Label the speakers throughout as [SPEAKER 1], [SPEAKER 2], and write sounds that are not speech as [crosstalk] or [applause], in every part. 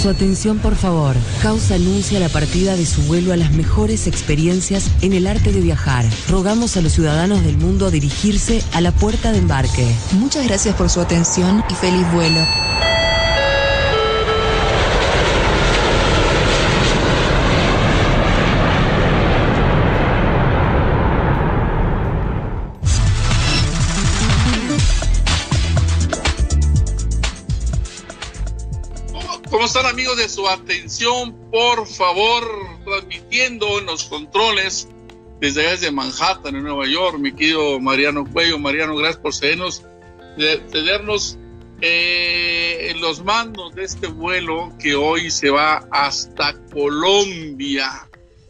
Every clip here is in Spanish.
[SPEAKER 1] Su atención, por favor. Causa anuncia la partida de su vuelo a las mejores experiencias en el arte de viajar. Rogamos a los ciudadanos del mundo a dirigirse a la puerta de embarque.
[SPEAKER 2] Muchas gracias por su atención y feliz vuelo.
[SPEAKER 3] ¿Cómo están amigos de su atención? Por favor, transmitiendo en los controles desde allá desde Manhattan, en Nueva York, mi querido Mariano Cuello. Mariano, gracias por cedernos, cedernos eh, los mandos de este vuelo que hoy se va hasta Colombia.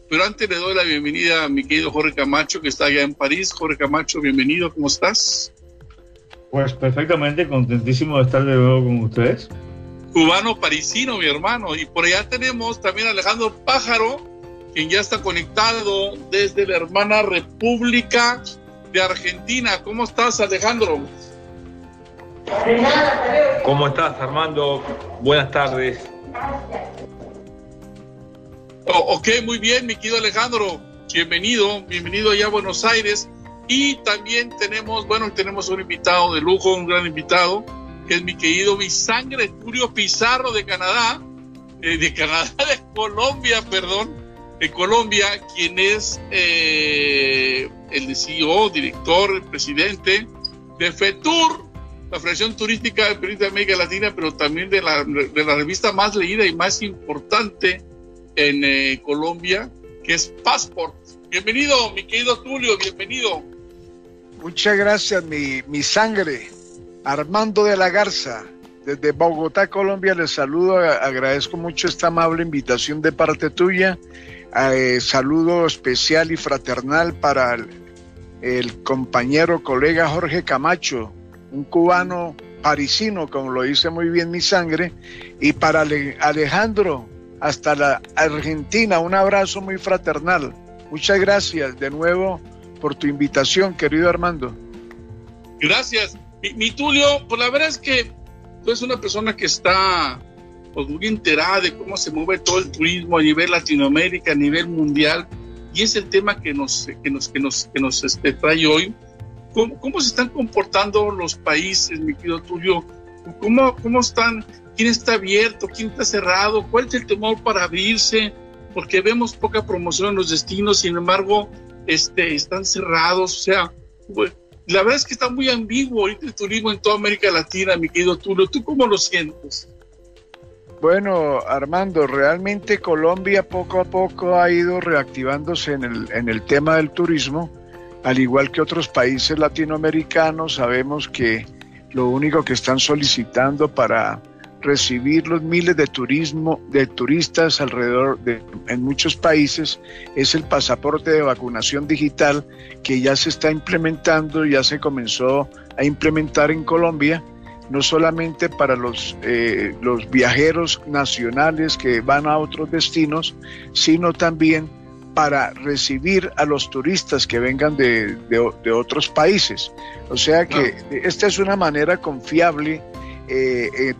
[SPEAKER 3] Pero antes le doy la bienvenida a mi querido Jorge Camacho, que está allá en París. Jorge Camacho, bienvenido, ¿cómo estás?
[SPEAKER 4] Pues perfectamente, contentísimo de estar de nuevo con ustedes
[SPEAKER 3] cubano parisino, mi hermano. Y por allá tenemos también a Alejandro Pájaro, quien ya está conectado desde la hermana República de Argentina. ¿Cómo estás, Alejandro?
[SPEAKER 5] ¿Cómo estás, Armando? Buenas tardes.
[SPEAKER 3] Oh, ok, muy bien, mi querido Alejandro. Bienvenido, bienvenido allá a Buenos Aires. Y también tenemos, bueno, tenemos un invitado de lujo, un gran invitado, que es mi querido mi sangre Turio Pizarro de Canadá, eh, de Canadá, [laughs] de Colombia, perdón, de Colombia, quien es eh, el CEO, director, presidente de FETUR, la Federación Turística de América Latina, pero también de la, de la, revista más leída y más importante en eh, Colombia, que es Passport. Bienvenido, mi querido Tulio, bienvenido.
[SPEAKER 6] Muchas gracias, mi, mi sangre. Armando de la Garza, desde Bogotá, Colombia, les saludo, agradezco mucho esta amable invitación de parte tuya. Eh, saludo especial y fraternal para el, compañero, colega Jorge Camacho, un cubano parisino, como lo dice muy bien mi sangre, y para Alejandro, hasta la Argentina, un abrazo muy fraternal. Muchas gracias de nuevo por tu invitación, querido Armando.
[SPEAKER 3] Gracias. Mi, Tulio, pues la verdad es que tú eres una persona que está pues, muy enterada de cómo se mueve todo el turismo a nivel Latinoamérica, a nivel mundial, y es el tema que nos, que nos, que nos, que nos este, trae hoy. ¿Cómo, ¿Cómo, se están comportando los países, mi querido Tulio? ¿Cómo, ¿Cómo están? ¿Quién está abierto? ¿Quién está cerrado? ¿Cuál es el temor para abrirse? Porque vemos poca promoción en los destinos, sin embargo, este, están cerrados. O sea, la verdad es que está muy ambiguo ahorita el turismo en toda América Latina, mi querido Tulio. ¿Tú cómo lo sientes?
[SPEAKER 6] Bueno, Armando, realmente Colombia poco a poco ha ido reactivándose en el, en el tema del turismo, al igual que otros países latinoamericanos. Sabemos que lo único que están solicitando para recibir los miles de turismo de turistas alrededor de en muchos países es el pasaporte de vacunación digital que ya se está implementando, ya se comenzó a implementar en Colombia, no solamente para los, eh, los viajeros nacionales que van a otros destinos, sino también para recibir a los turistas que vengan de, de, otros países. O sea que esta es una manera confiable eh, eh,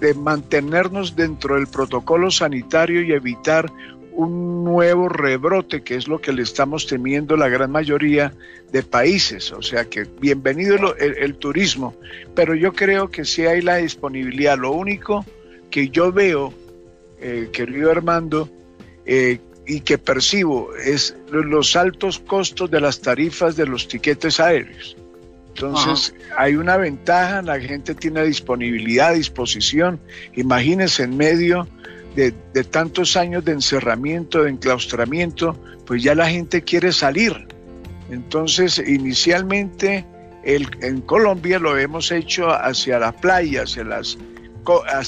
[SPEAKER 6] de mantenernos dentro del protocolo sanitario y evitar un nuevo rebrote, que es lo que le estamos temiendo la gran mayoría de países. O sea que bienvenido el, turismo, pero yo creo que sí hay la disponibilidad. Lo único que yo veo, eh, querido Armando, eh, y que percibo es los altos costos de las tarifas de los tiquetes aéreos. Entonces, hay una ventaja, la gente tiene disponibilidad, disposición. Imagínense en medio de, tantos años de encerramiento, de enclaustramiento, pues ya la gente quiere salir. Entonces, inicialmente en Colombia lo hemos hecho hacia la playa, hacia, las,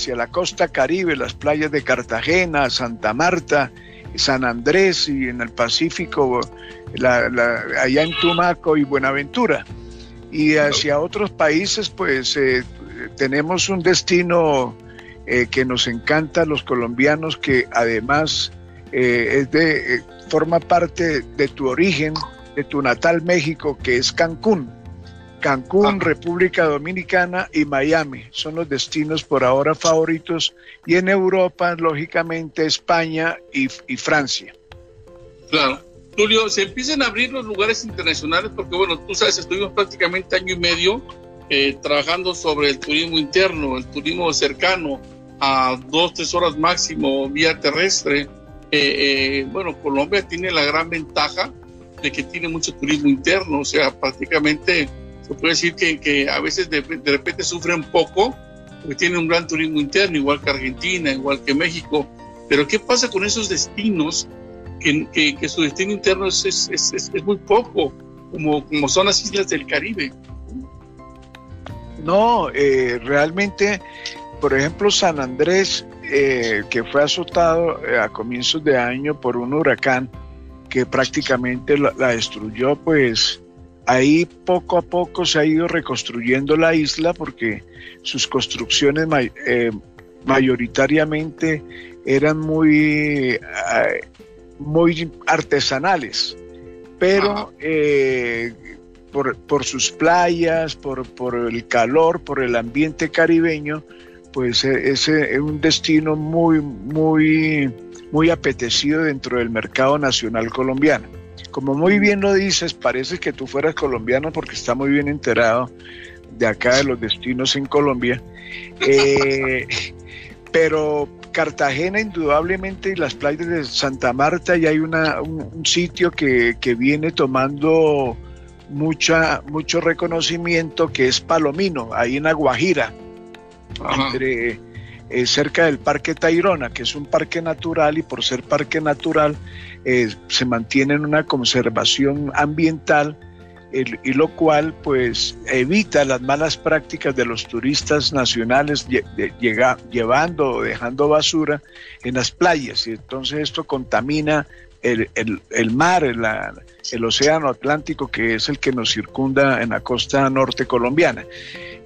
[SPEAKER 6] la costa caribe, las playas de Cartagena, Santa Marta, San Andrés y en el Pacífico, allá en Tumaco y Buenaventura y hacia otros países pues eh, tenemos un destino eh, que nos encanta a los colombianos que además eh, es de, forma parte de tu origen, de tu natal México, que es Cancún. Cancún, República Dominicana y Miami son los destinos por ahora favoritos y en Europa, lógicamente, España y, Francia.
[SPEAKER 3] Claro. Tulio, se empiezan a abrir los lugares internacionales porque, bueno, tú sabes, estuvimos prácticamente año y medio eh, trabajando sobre el turismo interno, el turismo cercano a dos, tres horas máximo vía terrestre. Eh, eh, bueno, Colombia tiene la gran ventaja de que tiene mucho turismo interno, o sea, prácticamente se puede decir que, que a veces de, de, repente sufre un poco, porque tiene un gran turismo interno, igual que Argentina, igual que México. Pero ¿qué pasa con esos destinos que, su destino interno es, es, es, es, muy poco, como, como son las islas del Caribe?
[SPEAKER 6] No, eh, realmente, por ejemplo, San Andrés, eh, que fue azotado eh, a comienzos de año por un huracán que prácticamente la, la destruyó, pues Ahí poco a poco se ha ido reconstruyendo la isla porque sus construcciones eh, mayoritariamente eran muy, eh, muy artesanales, pero eh, por, sus playas, por, por, el calor, por el ambiente caribeño, pues es un destino muy, muy, muy apetecido dentro del mercado nacional colombiano. Como muy bien lo dices, parece que tú fueras colombiano porque está muy bien enterado de acá de los destinos en Colombia. [laughs] Eh, pero Cartagena indudablemente y las playas de Santa Marta y hay una, un, sitio que, viene tomando mucha, mucho reconocimiento que es Palomino, ahí en Aguajira, entre, eh, cerca del Parque Tayrona, que es un parque natural y por ser parque natural eh, se mantiene en una conservación ambiental y lo cual pues evita las malas prácticas de los turistas nacionales llevando o dejando basura en las playas y entonces esto contamina el, mar, el, océano Atlántico que es el que nos circunda en la costa norte colombiana.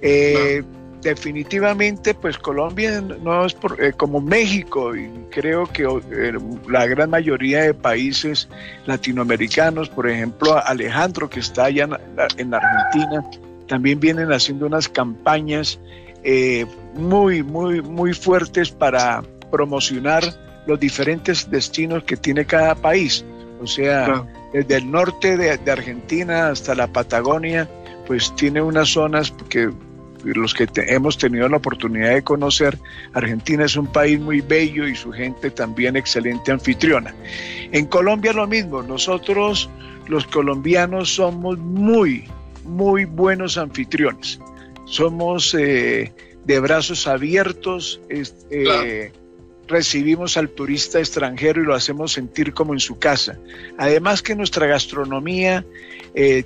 [SPEAKER 6] Eh, definitivamente, pues Colombia no es eh, como México y creo que eh, la gran mayoría de países latinoamericanos, por ejemplo Alejandro que está allá en, Argentina, también vienen haciendo unas campañas eh, muy, muy, muy fuertes para promocionar los diferentes destinos que tiene cada país. O sea, desde el norte de, de Argentina hasta la Patagonia, pues tiene unas zonas que los que hemos tenido la oportunidad de conocer, Argentina es un país muy bello y su gente también excelente anfitriona. En Colombia lo mismo, nosotros los colombianos somos muy, muy buenos anfitriones. Somos eh, de brazos abiertos, eh, recibimos al turista extranjero y lo hacemos sentir como en su casa. Además que nuestra gastronomía eh,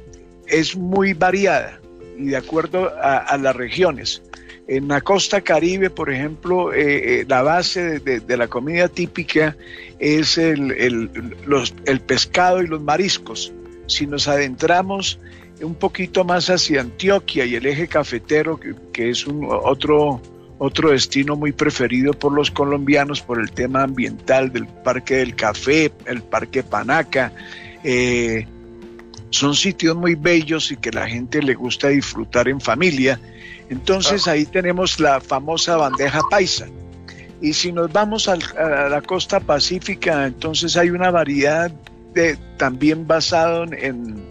[SPEAKER 6] es muy variada y de acuerdo a, las regiones. En la costa caribe, por ejemplo, eh, eh, la base de, la comida típica es el, el, pescado y los mariscos. Si nos adentramos un poquito más hacia Antioquia y el eje cafetero, que, es un, otro, otro destino muy preferido por los colombianos por el tema ambiental del Parque del Café, el Parque Panaca, eh, son sitios muy bellos y que la gente le gusta disfrutar en familia. Entonces ahí tenemos la famosa bandeja paisa. Y si nos vamos a la costa pacífica, entonces hay una variedad de, también basado en,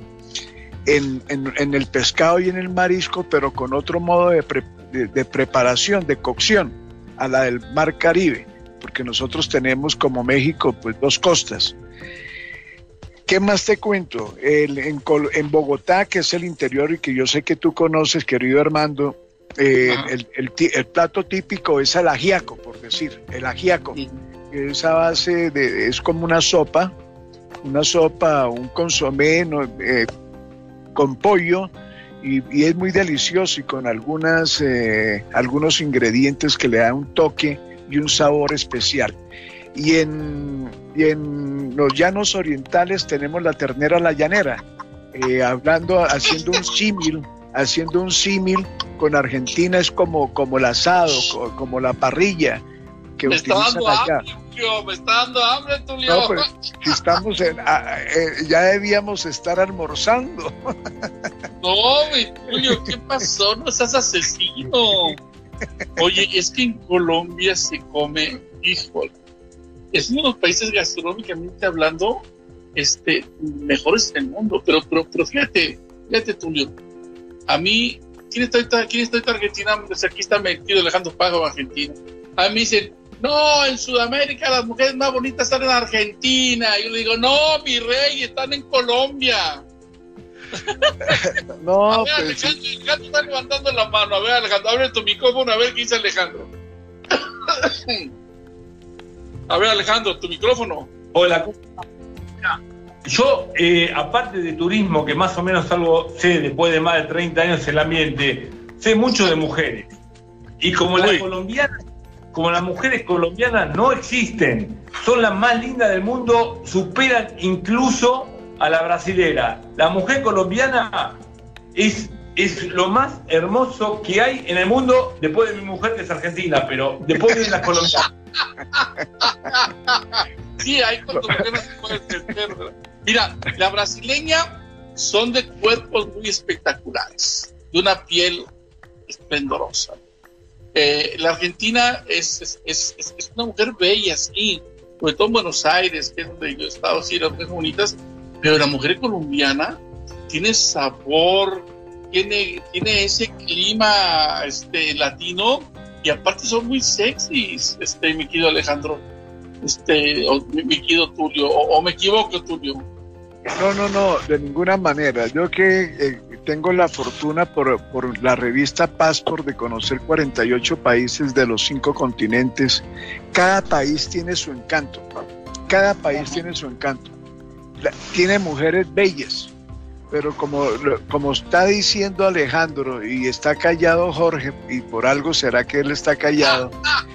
[SPEAKER 6] en, el pescado y en el marisco, pero con otro modo de, de preparación, de cocción, a la del mar Caribe, porque nosotros tenemos como México pues dos costas. ¿Qué más te cuento? en, Bogotá, que es el interior y que yo sé que tú conoces, querido Armando, eh, el, plato típico es el ajiaco, por decir, el ajiaco. Esa base de, es como una sopa, una sopa, un consomé eh, con pollo y, es muy delicioso y con algunas, eh, algunos ingredientes que le dan un toque y un sabor especial. Y en, en los llanos orientales tenemos la ternera la llanera, eh, hablando, haciendo un símil, haciendo un símil con Argentina es como, como el asado, como, la parrilla que utilizan allá.
[SPEAKER 3] Tulio, me está dando hambre, Tulio.
[SPEAKER 6] No, pues, estamos en, ah, eh, ya debíamos estar almorzando. [laughs]
[SPEAKER 3] No, mi Tulio, ¿qué pasó? No seas asesino. Oye, es que en Colombia se come, híjole, es uno de los países gastronómicamente hablando, este, mejores del mundo. Pero, pero, pero fíjate, fíjate, Tulio, a mí, ¿quién está quién está ahorita Argentina? Pues aquí está metido Alejandro Pago Argentina. A mí dicen, no, en Sudamérica las mujeres más bonitas están en Argentina. Y yo le digo, no, mi rey, están en Colombia. [laughs]
[SPEAKER 6] no,
[SPEAKER 3] a ver,
[SPEAKER 6] pues,
[SPEAKER 3] Alejandro, Alejandro está levantando la mano. A ver, Alejandro, abre tu micrófono a ver qué dice Alejandro. [coughs] a ver, Alejandro, tu micrófono.
[SPEAKER 5] Hola. Yo, eh, aparte de turismo, que más o menos algo sé después de más de 30 años en el ambiente, sé mucho de mujeres. Y como las colombianas, como las mujeres colombianas no existen, son las más lindas del mundo, superan incluso a la brasilera. La mujer colombiana es, es lo más hermoso que hay en el mundo, después de mi mujer que es argentina, pero después de las colombianas.
[SPEAKER 3] Sí, hay se pueden. Mira, la brasileña son de cuerpos muy espectaculares, de una piel esplendorosa. Eh, la argentina es, es, es, es- una mujer bella, sí, sobre todo en Buenos Aires, que es donde yo he estado, sí, bonitas, pero la mujer colombiana tiene sabor, tiene, tiene ese clima este, latino y aparte son muy sexys, este, mi querido Alejandro este, o mi, mi querido Tulio, o, o me equivoco, Tulio.
[SPEAKER 6] No, no, no, de ninguna manera. Yo que eh, tengo la fortuna por, por la revista Passport de conocer 48 países de los cinco continentes, cada país tiene su encanto. Cada país tiene su encanto. La- tiene mujeres bellas, pero como, como está diciendo Alejandro y está callado Jorge, y por algo será que él está callado,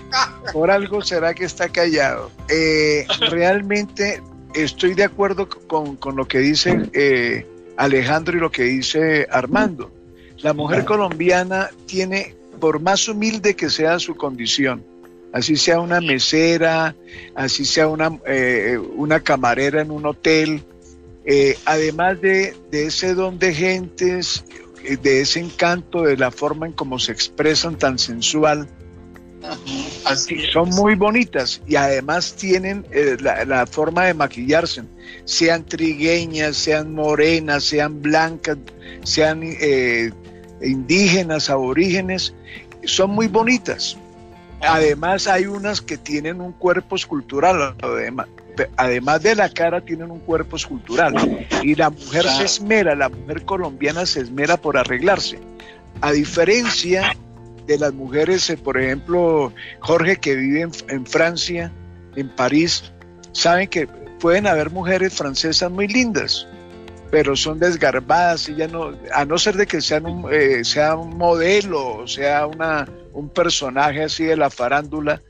[SPEAKER 6] [laughs] por algo será que está callado. Eh, realmente estoy de acuerdo con, con lo que dice eh, Alejandro y lo que dice Armando. La mujer colombiana tiene, por más humilde que sea su condición, así sea una mesera, así sea una, eh, una camarera en un hotel, eh, además de, de ese don de gentes, eh, de ese encanto, de la forma en cómo se expresan tan sensual,
[SPEAKER 3] Así
[SPEAKER 6] son muy bonitas y además tienen eh, la, la forma de maquillarse, sean trigueñas, sean morenas, sean blancas, sean eh, indígenas, aborígenes, son muy bonitas. Además hay unas que tienen un cuerpo escultural, además, de la cara tienen un cuerpo escultural y la mujer se esmera, la mujer colombiana se esmera por arreglarse. A diferencia de las mujeres, eh, por ejemplo, Jorge que vive en, en Francia, en París, saben que pueden haber mujeres francesas muy lindas, pero son desgarbadas, y ya no, a no ser de que sean un, eh, sea un modelo, o sea una, un personaje así de la farándula,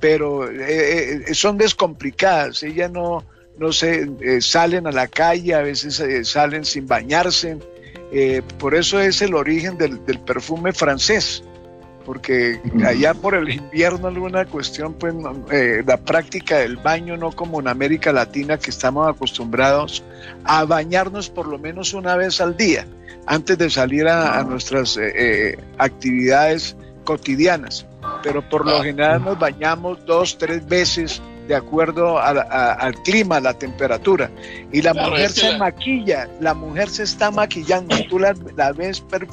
[SPEAKER 6] pero eh, eh, son descomplicadas, ellas no, no se eh, salen a la calle, a veces eh, salen sin bañarse, eh, por eso es el origen del, del perfume francés porque allá por el invierno alguna cuestión, pues no, eh, la práctica del baño no como en América Latina que estamos acostumbrados a bañarnos por lo menos una vez al día antes de salir a, a nuestras eh, eh, actividades cotidianas. Pero por lo general nos bañamos dos, tres veces de acuerdo a la- a- al clima, a la temperatura. Y la
[SPEAKER 3] Claro,
[SPEAKER 6] mujer se
[SPEAKER 3] la-
[SPEAKER 6] maquilla, la mujer se está maquillando, tú la, la ves per-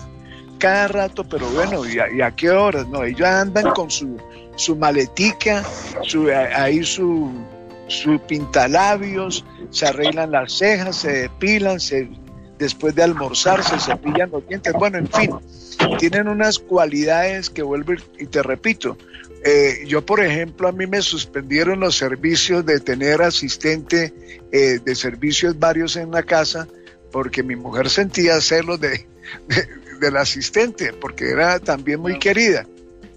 [SPEAKER 6] cada rato, pero bueno, ¿y a, y a qué horas? No, ellos andan con su, su maletica, su, ahí su, su pintalabios, se arreglan las cejas, se depilan, se, después de almorzar se cepillan los dientes, bueno, en fin, tienen unas cualidades que vuelvo y te repito. eh, yo, por ejemplo, a mí me suspendieron los servicios de tener asistente eh, de servicios varios en la casa porque mi mujer sentía celos de, de- del asistente, porque era también muy querida.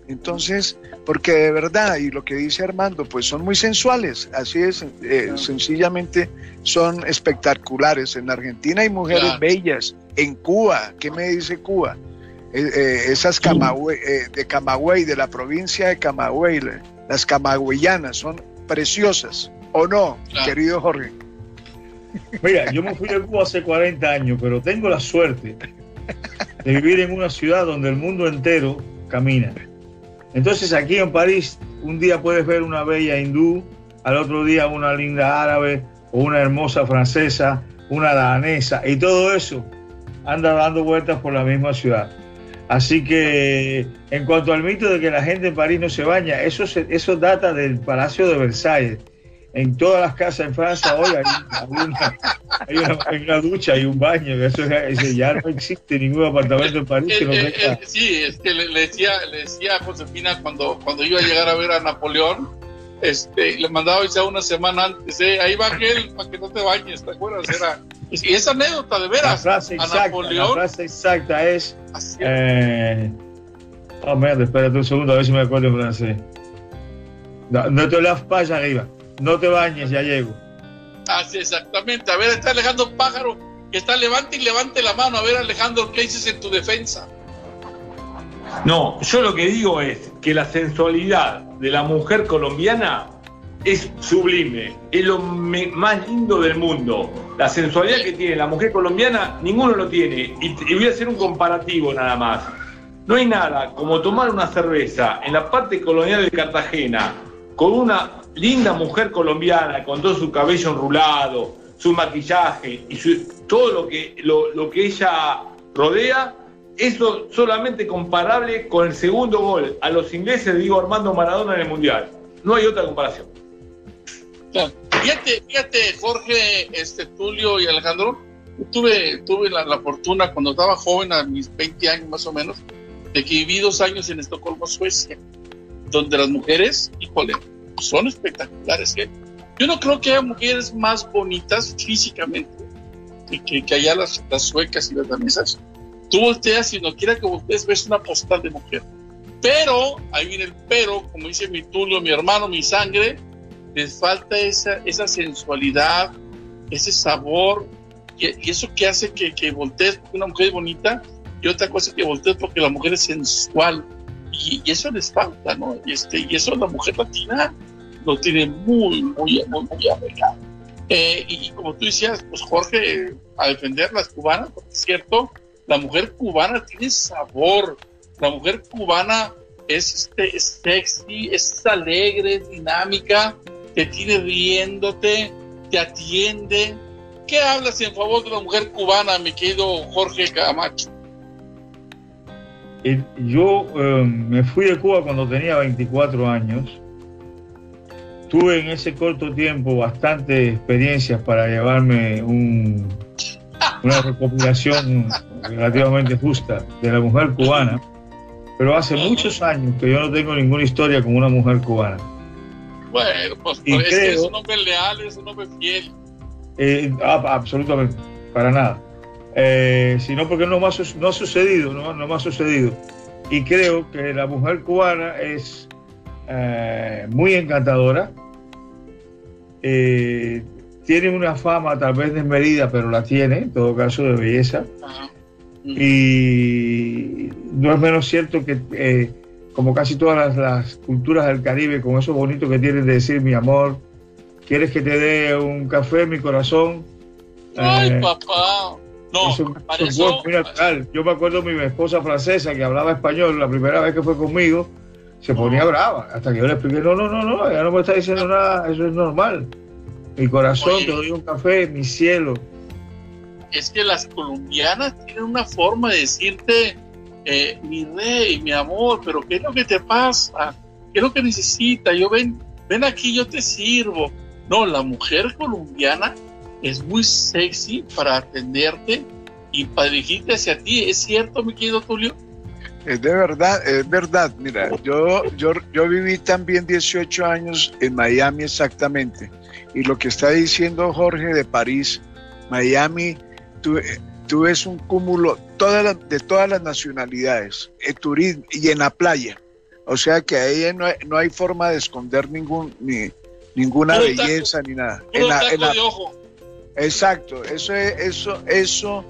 [SPEAKER 6] Entonces, porque de verdad, y lo que dice Armando, pues son muy sensuales, así es, eh, sencillamente son espectaculares. En Argentina hay mujeres
[SPEAKER 3] Claro.
[SPEAKER 6] bellas, en Cuba, ¿qué me dice Cuba? Eh, eh, esas Camagüey, eh, de Camagüey, de la provincia de Camagüey, la- las camagüeyanas, son preciosas, ¿o no, querido Jorge?
[SPEAKER 4] Mira, yo me fui de Cuba hace 40 años, pero tengo la suerte de vivir en una ciudad donde el mundo entero camina. Entonces aquí en París un día puedes ver una bella hindú, al otro día una linda árabe o una hermosa francesa, una danesa y todo eso anda dando vueltas por la misma ciudad. Así que en cuanto al mito de que la gente en París no se baña, eso, eso data del Palacio de Versalles en todas las casas en Francia hoy hay, una, ducha y un baño. Eso, ya no existe ningún apartamento en París que
[SPEAKER 3] eh, tenga. Eh, sí, es que le, decía, le decía a Josefina cuando, cuando iba a llegar a ver a Napoleón, este, le mandaba ya una semana antes, eh, ahí va aquel para que no te bañes, ¿te acuerdas? Era, y esa anécdota de veras.
[SPEAKER 4] La frase exacta, la frase exacta es. Eh, oh, mierda, espérate un segundo a ver si me acuerdo en francés. No, no te las payas arriba. No te bañes, ya llego.
[SPEAKER 3] Así, exactamente. A ver, está Alejandro Pájaro, que está levante y levante la mano. A ver, Alejandro, ¿qué dices en tu defensa?
[SPEAKER 5] No, yo lo que digo es que la sensualidad de la mujer colombiana es sublime, es lo más lindo del mundo. La sensualidad que tiene la mujer colombiana, ninguno lo tiene. y voy a hacer un comparativo nada más. No hay nada como tomar una cerveza en la parte colonial de Cartagena con una linda mujer colombiana, con todo su cabello enrulado, su maquillaje y todo lo que, lo, que ella rodea, eso solamente comparable con el segundo gol a los ingleses digo Armando Maradona en el Mundial. No hay otra comparación.
[SPEAKER 3] Fíjate, fíjate, Jorge, este, Tulio y Alejandro, tuve, tuve la, la, fortuna cuando estaba joven, a mis 20 años más o menos, de que viví dos años en Estocolmo, Suecia, donde las mujeres, híjole, son espectaculares. ¿eh? Yo no creo que haya mujeres más bonitas físicamente que, que, haya las, suecas y las danesas. Tú volteas y no quiera que ustedes ves una postal de mujer. Pero, ahí viene el pero, como dice mi Tulio, mi hermano, mi sangre, les falta esa, esa sensualidad, ese sabor, y, eso que hace que, que voltees porque una mujer es bonita, y otra cosa que voltees porque la mujer es sensual, y, eso les falta, ¿no? Y, este, y eso la mujer latina lo tiene muy, muy, muy, muy arreglado. Eh, y, como tú decías, pues Jorge, a defender las cubanas, porque es cierto, la mujer cubana tiene sabor, la mujer cubana es, este, es sexy, es alegre, es dinámica, te tiene riéndote, te atiende. ¿Qué hablas en favor de la mujer cubana, mi querido Jorge Camacho?
[SPEAKER 4] yo em, me fui de Cuba cuando tenía 24 años. Tuve en ese corto tiempo bastantes experiencias para llevarme una recopilación relativamente justa de la mujer cubana, pero hace muchos años que yo no tengo ninguna historia con una mujer cubana.
[SPEAKER 3] Bueno, [laughs] pues, pues es, un hombre leal, es un hombre fiel.
[SPEAKER 4] Eh, absolutamente, para nada eh, sino porque no, más, no ha sucedido, no, no ha sucedido. Y creo que la mujer cubana es eh, muy encantadora, eh, tiene una fama tal vez desmedida, pero la tiene, en todo caso, de belleza. Y no es menos cierto que, eh, como casi todas las, culturas del Caribe, con eso bonito que tienen de decir mi amor, ¿quieres que te dé un café, mi corazón?
[SPEAKER 3] Ay, papá.
[SPEAKER 4] Yo me acuerdo de mi esposa francesa que hablaba español la primera vez que fue conmigo, se ponía brava, hasta que yo le expliqué, no, no, no, no, ella no me está diciendo nada, eso es normal. Mi corazón, te doy un café, mi cielo.
[SPEAKER 3] Es que las colombianas tienen una forma de decirte, eh, mi rey, mi amor, pero ¿qué es lo que te pasa? ¿Qué es lo que necesitas? Yo ven, ven aquí, yo te sirvo. No, la mujer colombiana es muy sexy para atenderte y para hacia ti. ¿Es cierto, mi querido Tulio?
[SPEAKER 6] Es de verdad, es verdad. Mira, yo, yo, yo viví también 18 años en Miami exactamente. Y lo que está diciendo Jorge de París, Miami, tú, tú ves un cúmulo de todas las nacionalidades, el turismo y en la playa. O sea que ahí no hay, no hay forma de esconder ningún, ni, ninguna belleza ni nada. En la, en la, Exacto, eso, eso, eso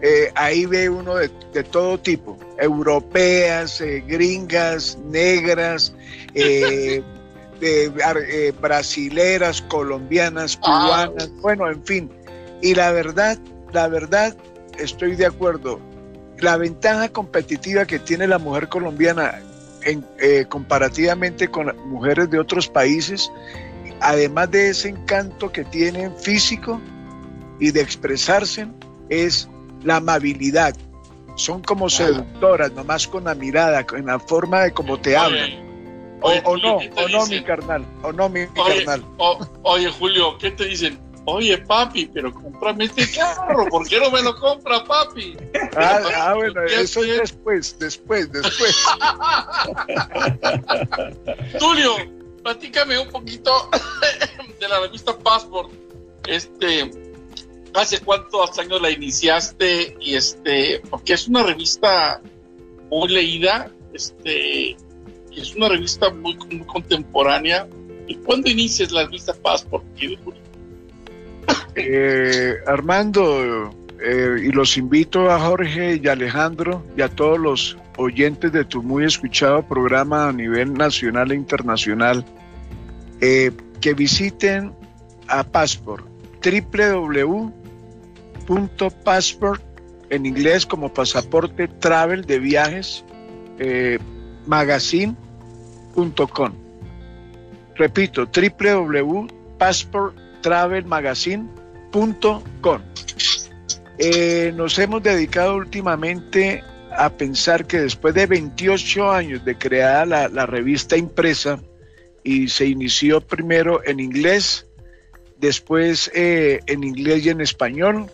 [SPEAKER 6] eh, ahí ve uno de, todo tipo, europeas, eh, gringas, negras, [laughs] eh, brasileras, colombianas, ah. cubanas, bueno, en fin. Y la verdad, la verdad, estoy de acuerdo. La ventaja competitiva que tiene la mujer colombiana en, eh, comparativamente con mujeres de otros países, además de ese encanto que tienen físico y de expresarse, es la amabilidad. Son como seductoras, nomás con la mirada, con la forma de cómo te hablan. O, no, o no, mi carnal, o no, mi carnal.
[SPEAKER 3] oye, Julio, ¿qué te dicen? Oye, papi, pero cómprame este carro, ¿por qué no me lo compra, papi?
[SPEAKER 6] Ah, ah bueno, eso es después, después, después. [laughs]
[SPEAKER 3] Tulio, platícame un poquito [laughs] de la revista Passport. Este, ¿hace cuántos años la iniciaste? Y este, porque es una revista muy leída, este, es una revista muy, contemporánea. ¿Y cuándo inicias la revista Passport,
[SPEAKER 6] eh, Armando, eh, y los invito a Jorge y Alejandro y a todos los oyentes de tu muy escuchado programa a nivel nacional e internacional eh, que visiten a Passport, www.passport, en inglés como pasaporte travel de viajes, magazine.com. Repito, www.passporttravelmagazine.com. Eh, nos hemos dedicado últimamente a pensar que después de 28 años de creada la, la revista impresa, y se inició primero en inglés, después eh, en inglés y en español,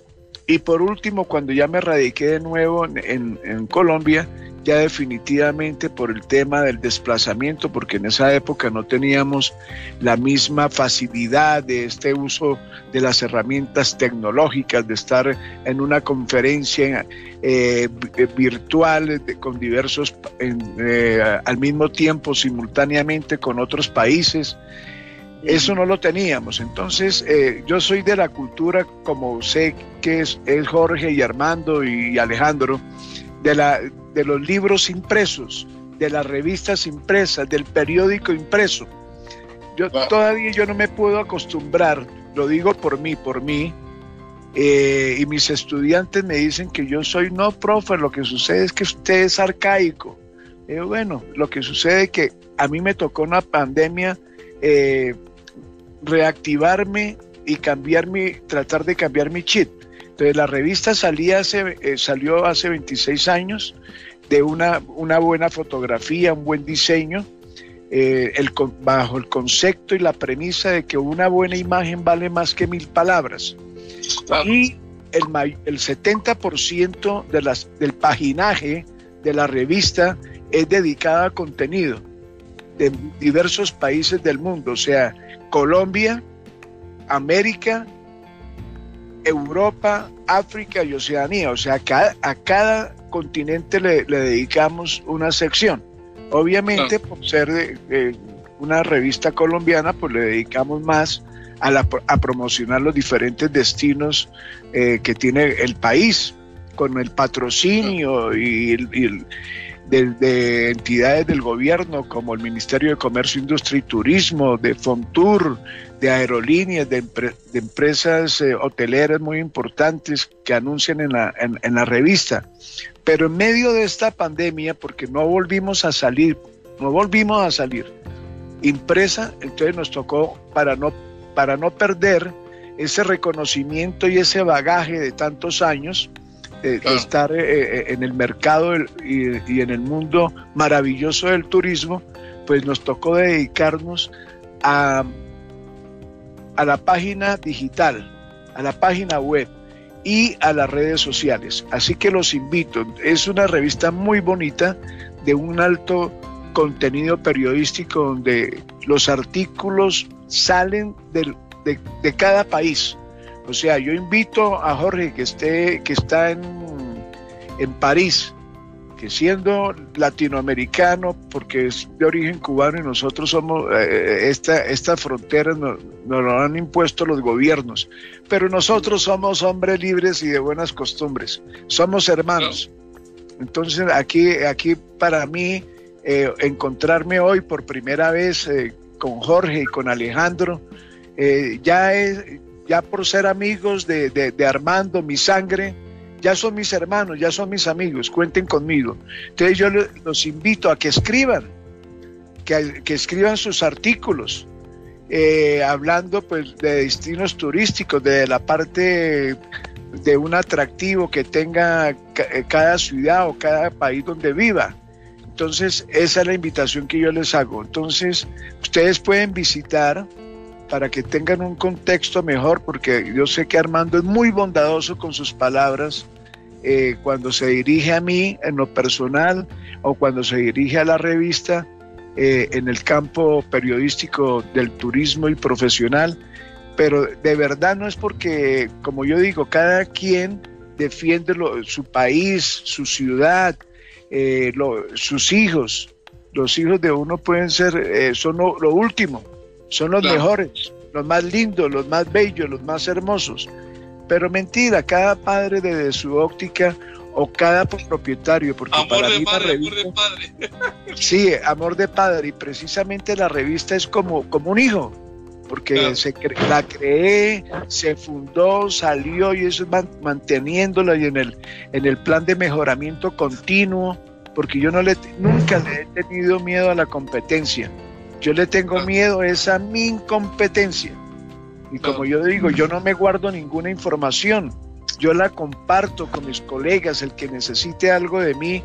[SPEAKER 6] y por último, cuando ya me radiqué de nuevo en, Colombia, ya definitivamente por el tema del desplazamiento, porque en esa época no teníamos la misma facilidad de este uso de las herramientas tecnológicas, de estar en una conferencia eh, virtual con diversos, eh, al mismo tiempo, simultáneamente con otros países. Eso no lo teníamos. Entonces, eh, yo soy de la cultura, como sé que es, es Jorge y Armando y Alejandro, de, la, de los libros impresos, de las revistas impresas, del periódico impreso. Yo todavía yo no me puedo acostumbrar, lo digo por mí, por mí, eh, y mis estudiantes me dicen que yo soy no profe, lo que sucede es que usted es arcaico. bueno, lo que sucede es que a mí me tocó una pandemia eh, reactivarme y cambiar mi, tratar de cambiar mi chip. Entonces la revista salía hace, eh, salió hace 26 años de una, una buena fotografía, un buen diseño, eh, el, bajo el concepto y la premisa de que una buena imagen vale más que mil palabras. Y el, el 70% de las, del paginaje de la revista es dedicado a contenido de diversos países del mundo, o sea, Colombia, América, Europa, África y Oceanía. O sea, a cada, continente le, dedicamos una sección. Obviamente, por ser una revista colombiana, pues le dedicamos más a, la, a promocionar los diferentes destinos eh, que tiene el país, con el patrocinio y, el de, entidades del gobierno como el Ministerio de Comercio, Industria y Turismo, de Fontur, de aerolíneas, de, empresas eh, hoteleras muy importantes que anuncian en la, en, la revista. Pero en medio de esta pandemia, porque no volvimos a salir, no volvimos a salir impresa, entonces nos tocó para no, para no perder ese reconocimiento y ese bagaje de tantos años, eh, estar eh, eh, en el mercado y, en el mundo maravilloso del turismo, pues nos tocó dedicarnos a, a la página digital, a la página web y a las redes sociales. Así que los invito. Es una revista muy bonita de un alto contenido periodístico donde los artículos salen de, de cada país o sea, yo invito a Jorge que esté, que está en, en París, que siendo latinoamericano, porque es de origen cubano y nosotros somos, eh, esta, estas fronteras nos, lo han impuesto los gobiernos, pero nosotros somos hombres libres y de buenas costumbres, somos hermanos. Entonces aquí, aquí para mí, eh, encontrarme hoy por primera vez eh, con Jorge y con Alejandro, eh, ya, es, ya por ser amigos de, de, Armando, mi sangre, ya son mis hermanos, ya son mis amigos, cuenten conmigo. Entonces yo los invito a que escriban, que, que escriban sus artículos, eh, hablando pues de destinos turísticos, de la parte de un atractivo que tenga cada ciudad o cada país donde viva. Entonces, esa es la invitación que yo les hago. Entonces, ustedes pueden visitar para que tengan un contexto mejor, porque yo sé que Armando es muy bondadoso con sus palabras eh, cuando se dirige a mí en lo personal o cuando se dirige a la revista eh, en el campo periodístico del turismo y profesional. Pero de verdad no es porque, como yo digo, cada quien defiende su país, su ciudad, eh, sus hijos, los hijos de uno pueden ser, son lo, último, son los mejores, los más lindos, los más bellos, los más hermosos. Pero mentira, cada padre desde su óptica o cada propietario, porque para mí la revista, amor de padre. [laughs] sí, amor de padre, y precisamente la revista es como, como un hijo, porque se la creé, se fundó, salió y eso es manteniéndola y en el, en el plan de mejoramiento continuo, porque yo no le, nunca le he tenido miedo a la competencia. Yo le tengo miedo es a mi incompetencia. Y como yo digo, yo no me guardo ninguna información. Yo la comparto con mis colegas, el que necesite algo de mí,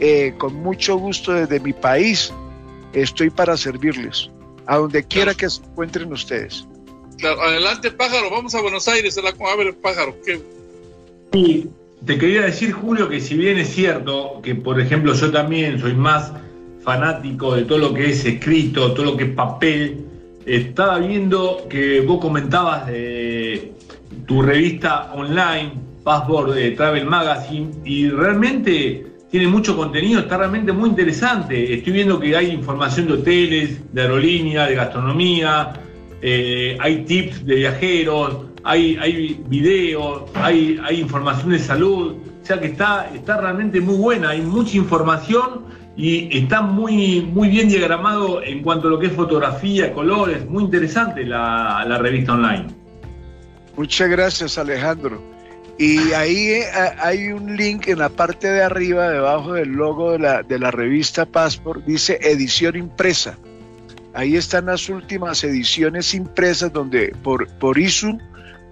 [SPEAKER 6] eh, con mucho gusto desde mi país, estoy para servirles a donde quiera que se encuentren ustedes.
[SPEAKER 3] Claro, adelante pájaro, vamos a Buenos Aires, a, la, a ver pájaro. ¿qué?
[SPEAKER 5] Sí, te quería decir Julio que si bien es cierto que por ejemplo yo también soy más fanático de todo lo que es escrito, todo lo que es papel, estaba viendo que vos comentabas de tu revista online, Passport de Travel Magazine, y realmente tiene mucho contenido, está realmente muy interesante. Estoy viendo que hay información de hoteles, de aerolínea, de gastronomía, eh, hay tips de viajeros, hay, videos, hay, hay información de salud. O sea que está, está realmente muy buena, hay mucha información y está muy, muy bien diagramado en cuanto a lo que es fotografía, colores. Muy interesante la, la revista online.
[SPEAKER 6] Muchas gracias, Alejandro. Y ahí eh, hay un link en la parte de arriba, debajo del logo de la, de la revista Passport, dice edición impresa. Ahí están las últimas ediciones impresas donde por, por ISU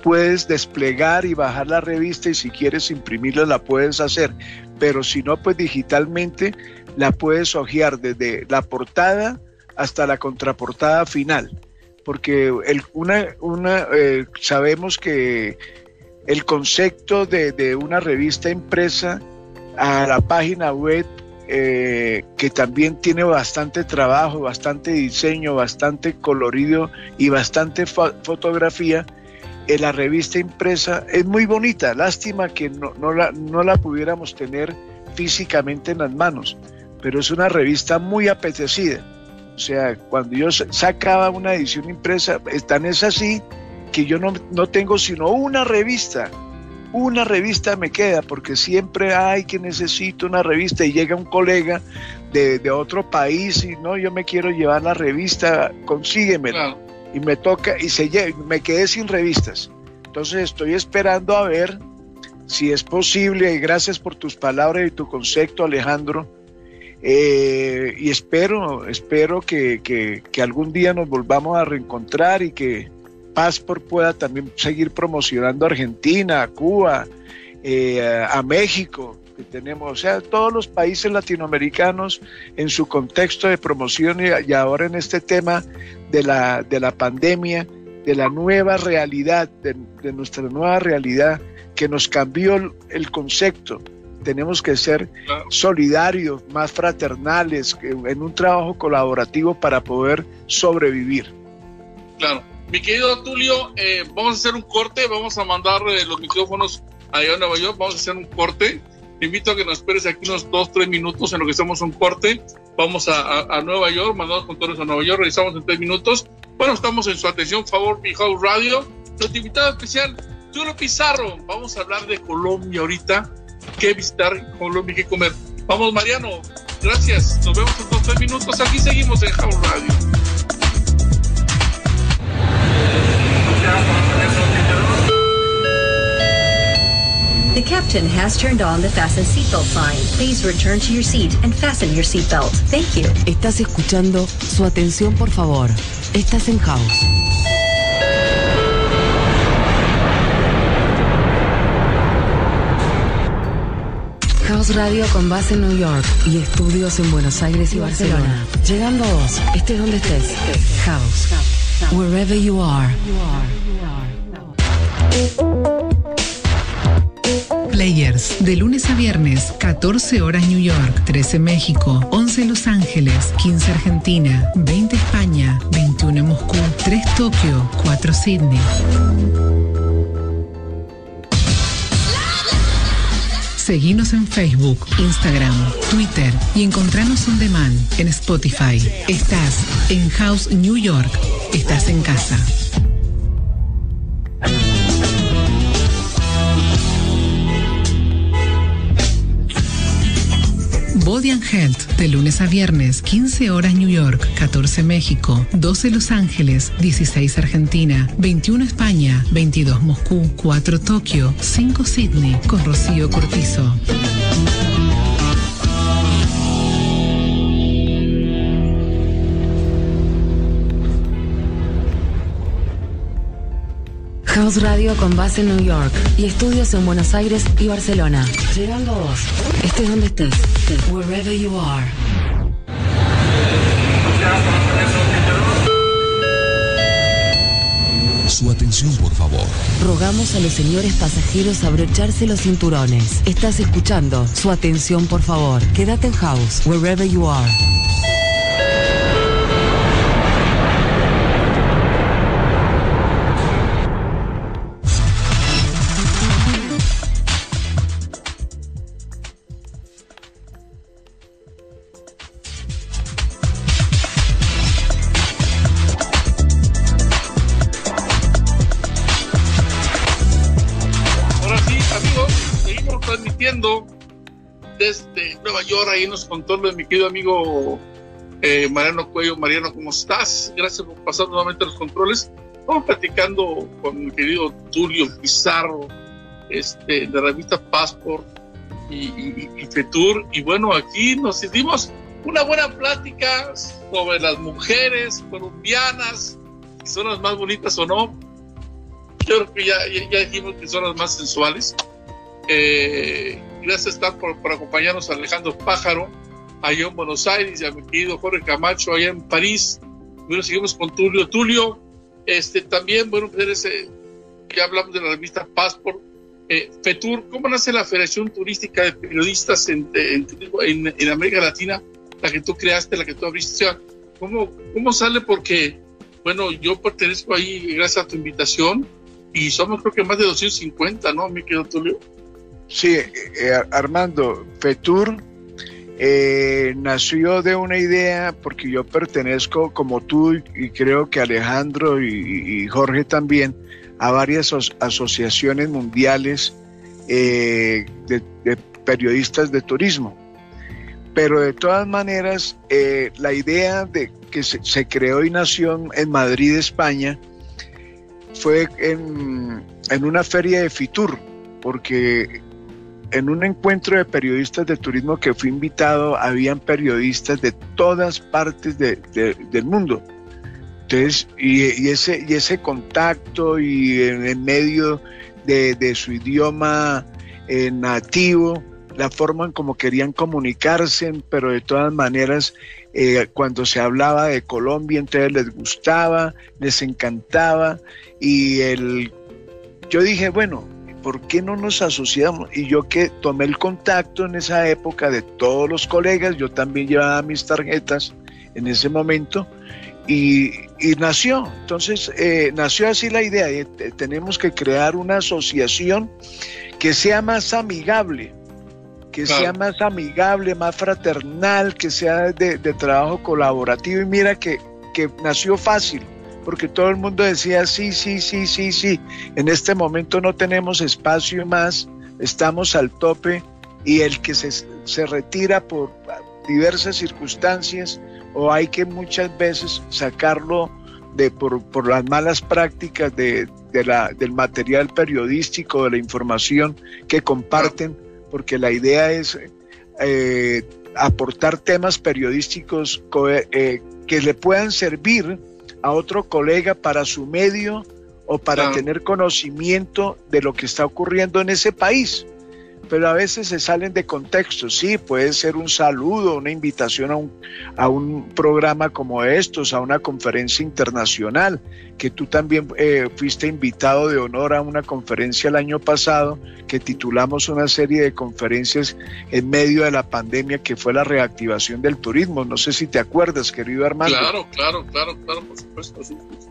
[SPEAKER 6] puedes desplegar y bajar la revista y si quieres imprimirla la puedes hacer. Pero si no, pues digitalmente la puedes hojear desde la portada hasta la contraportada final. Porque el, una, una, eh, sabemos que el concepto de, una revista impresa a la página web, eh, que también tiene bastante trabajo, bastante diseño, bastante colorido y bastante fotografía, en la revista impresa es muy bonita. Lástima que no, la, no la pudiéramos tener físicamente en las manos, pero es una revista muy apetecida. O sea, cuando yo sacaba una edición impresa, tan es así que yo no, no tengo sino una revista. Una revista me queda porque siempre hay que necesito una revista y llega un colega de, de otro país y no, yo me quiero llevar la revista, consíguemela. Y me toca y se me quedé sin revistas. Entonces estoy esperando a ver si es posible, y gracias por tus palabras y tu concepto, Alejandro. Eh, y espero, espero que, que, que, algún día nos volvamos a reencontrar y que Passport pueda también seguir promocionando a Argentina, a Cuba, eh, a México, que tenemos, o sea, todos los países latinoamericanos en su contexto de promoción y, ahora en este tema de la, de la pandemia, de la nueva realidad, de, nuestra nueva realidad que nos cambió el, concepto. Tenemos que ser solidarios, más fraternales, en un trabajo colaborativo para poder sobrevivir.
[SPEAKER 3] Claro. Mi querido Tulio, eh, vamos a hacer un corte, vamos a mandar eh, los micrófonos allá a Nueva York, vamos a hacer un corte. Te invito a que nos esperes aquí unos dos, tres minutos en lo que hacemos un corte. Vamos a, Nueva York, mandamos controles a Nueva York, realizamos en tres minutos. Bueno, estamos en su atención, favor, mi House Radio. Nuestro invitado especial, Tulio Pizarro. Vamos a hablar de Colombia ahorita que visitar Colombia y que comer. Vamos, Mariano, gracias. Nos vemos en dos tres minutos. Aquí seguimos en Jaun Radio.
[SPEAKER 7] The captain has turned on the fasten seatbelt sign. Please return to your seat and fasten your seatbelt. Thank you.
[SPEAKER 1] Estás escuchando su atención, por favor. Estás en House. House Radio con base en New York y estudios en Buenos Aires y Barcelona. Llegando a vos, estés donde estés. House. Wherever you are.
[SPEAKER 8] Players, de lunes a viernes, 14 horas New York, 13 México, 11 Los Ángeles, 15 Argentina, 20 España, 21 Moscú, 3 Tokio, 4 Sydney. Seguinos en Facebook, Instagram, Twitter y encontranos on demand en Spotify. Estás en House New York. Estás en casa. Body and Health, de lunes a viernes, 15 horas New York, 14 México, 12 Los Ángeles, 16 Argentina, 21 España, 22 Moscú, 4 Tokio, 5 Sydney, con Rocío Cortizo.
[SPEAKER 1] House Radio con base en New York y estudios en Buenos Aires y Barcelona. Llegando a vos, estés donde estés. Wherever you are.
[SPEAKER 9] Su atención, por favor.
[SPEAKER 1] Rogamos a los señores pasajeros abrocharse los cinturones. Estás escuchando. Su atención, por favor. Quédate en house, wherever you are.
[SPEAKER 3] Ahí nos contó mi querido amigo eh, Mariano Cuello. Mariano, ¿cómo estás? Gracias por pasar nuevamente los controles. Estamos platicando con mi querido Tulio Pizarro, este, de la revista Passport y, y, y Fetur. Y bueno, aquí nos hicimos una buena plática sobre las mujeres colombianas, si son las más bonitas o no. Yo creo que ya, ya, ya dijimos que son las más sensuales. Eh, gracias por, por, acompañarnos, Alejandro Pájaro, allá en Buenos Aires, y a mi querido Jorge Camacho, allá en París. Bueno, seguimos con Tulio. Tulio, este, también, bueno, pues eres, ya hablamos de la revista Passport. Eh, FETUR, ¿cómo nace la Federación Turística de Periodistas en, en, en, en, América Latina? La que tú creaste, la que tú abriste. O sea, ¿cómo, ¿cómo sale? Porque, bueno, yo pertenezco ahí gracias a tu invitación y somos creo que más de 250, ¿no, mi querido Tulio?
[SPEAKER 6] Sí, eh, Armando, FETUR eh, nació de una idea porque yo pertenezco, como tú y creo que Alejandro y, Jorge también, a varias asociaciones mundiales eh, de, periodistas de turismo. Pero de todas maneras, eh, la idea de que se, se, creó y nació en Madrid, España, fue en, en una feria de Fitur, porque en un encuentro de periodistas de turismo que fui invitado, habían periodistas de todas partes de, de, del mundo. Entonces, y, ese, y ese contacto y en, medio de, de, su idioma eh, nativo, la forma en como querían comunicarse, pero de todas maneras, eh, cuando se hablaba de Colombia, entonces les gustaba, les encantaba, y el, yo dije, bueno, ¿por qué no nos asociamos? Y yo que tomé el contacto en esa época de todos los colegas, yo también llevaba mis tarjetas en ese momento, y, y nació. Entonces, eh, nació así la idea, de, de, tenemos que crear una asociación que sea más amigable, que claro. sea más amigable, más fraternal, que sea de, de trabajo colaborativo. Y mira que, que nació fácil porque todo el mundo decía sí, sí, sí, sí, sí. En este momento no tenemos espacio más, estamos al tope y el que se, se retira por diversas circunstancias o hay que muchas veces sacarlo de por, por las malas prácticas de, la, del material periodístico, de la información que comparten, porque la idea es eh, aportar temas periodísticos eh, que le puedan servir a otro colega para su medio o para tener conocimiento de lo que está ocurriendo en ese país pero a veces se salen de contexto. Sí, puede ser un saludo, una invitación a un, a un programa como estos, a una conferencia internacional, que tú también eh, fuiste invitado de honor a una conferencia el año pasado, que titulamos una serie de conferencias en medio de la pandemia, que fue la reactivación del turismo. No sé si te acuerdas, querido Armando.
[SPEAKER 3] Claro, claro, claro, claro, por supuesto.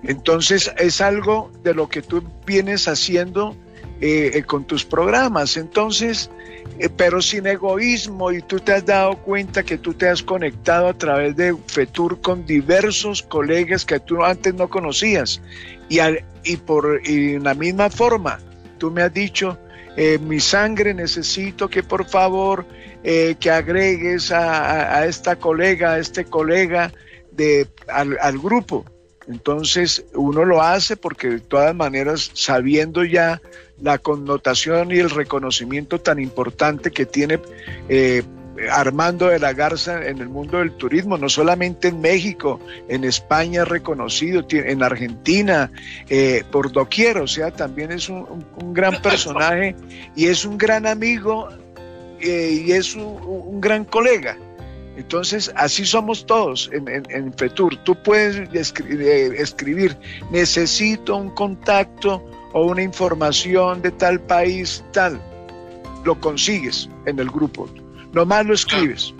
[SPEAKER 6] Entonces es algo de lo que tú vienes haciendo eh, eh, con tus programas. Entonces, eh, pero sin egoísmo y tú te has dado cuenta que tú te has conectado a través de FETUR con diversos colegas que tú antes no conocías. Y, y por y la misma forma, tú me has dicho, mi sangre necesito que por favor que agregues a, esta colega, a este colega de, al, al grupo. Entonces uno lo hace porque de todas maneras, sabiendo ya la connotación y el reconocimiento tan importante que tiene eh, Armando de la Garza en el mundo del turismo, no solamente en México, en España reconocido, en Argentina, eh, por doquier, o sea, también es un, gran personaje y es un gran amigo eh, y es un, gran colega. Entonces, así somos todos en, en FETUR. Tú puedes escribir, necesito un contacto o una información de tal país, tal, lo consigues en el grupo. Nomás lo escribes.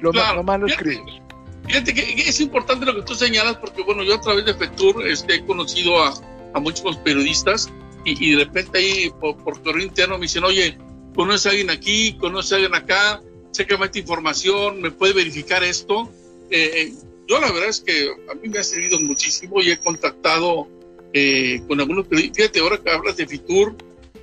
[SPEAKER 6] Lo, nomás lo escribes.
[SPEAKER 3] Fíjate que es importante lo que tú señalas porque, bueno, yo a través de FETUR este, he conocido a, a muchos periodistas y, de repente ahí por, por correo interno me dicen, oye, ¿conoces a alguien aquí? ¿Conoces a alguien acá? Chécame esta información, ¿me puede verificar esto? Eh, eh, yo la verdad es que a mí me ha servido muchísimo y he contactado eh, con algunos periodistas. Fíjate, ahora que hablas de FITUR,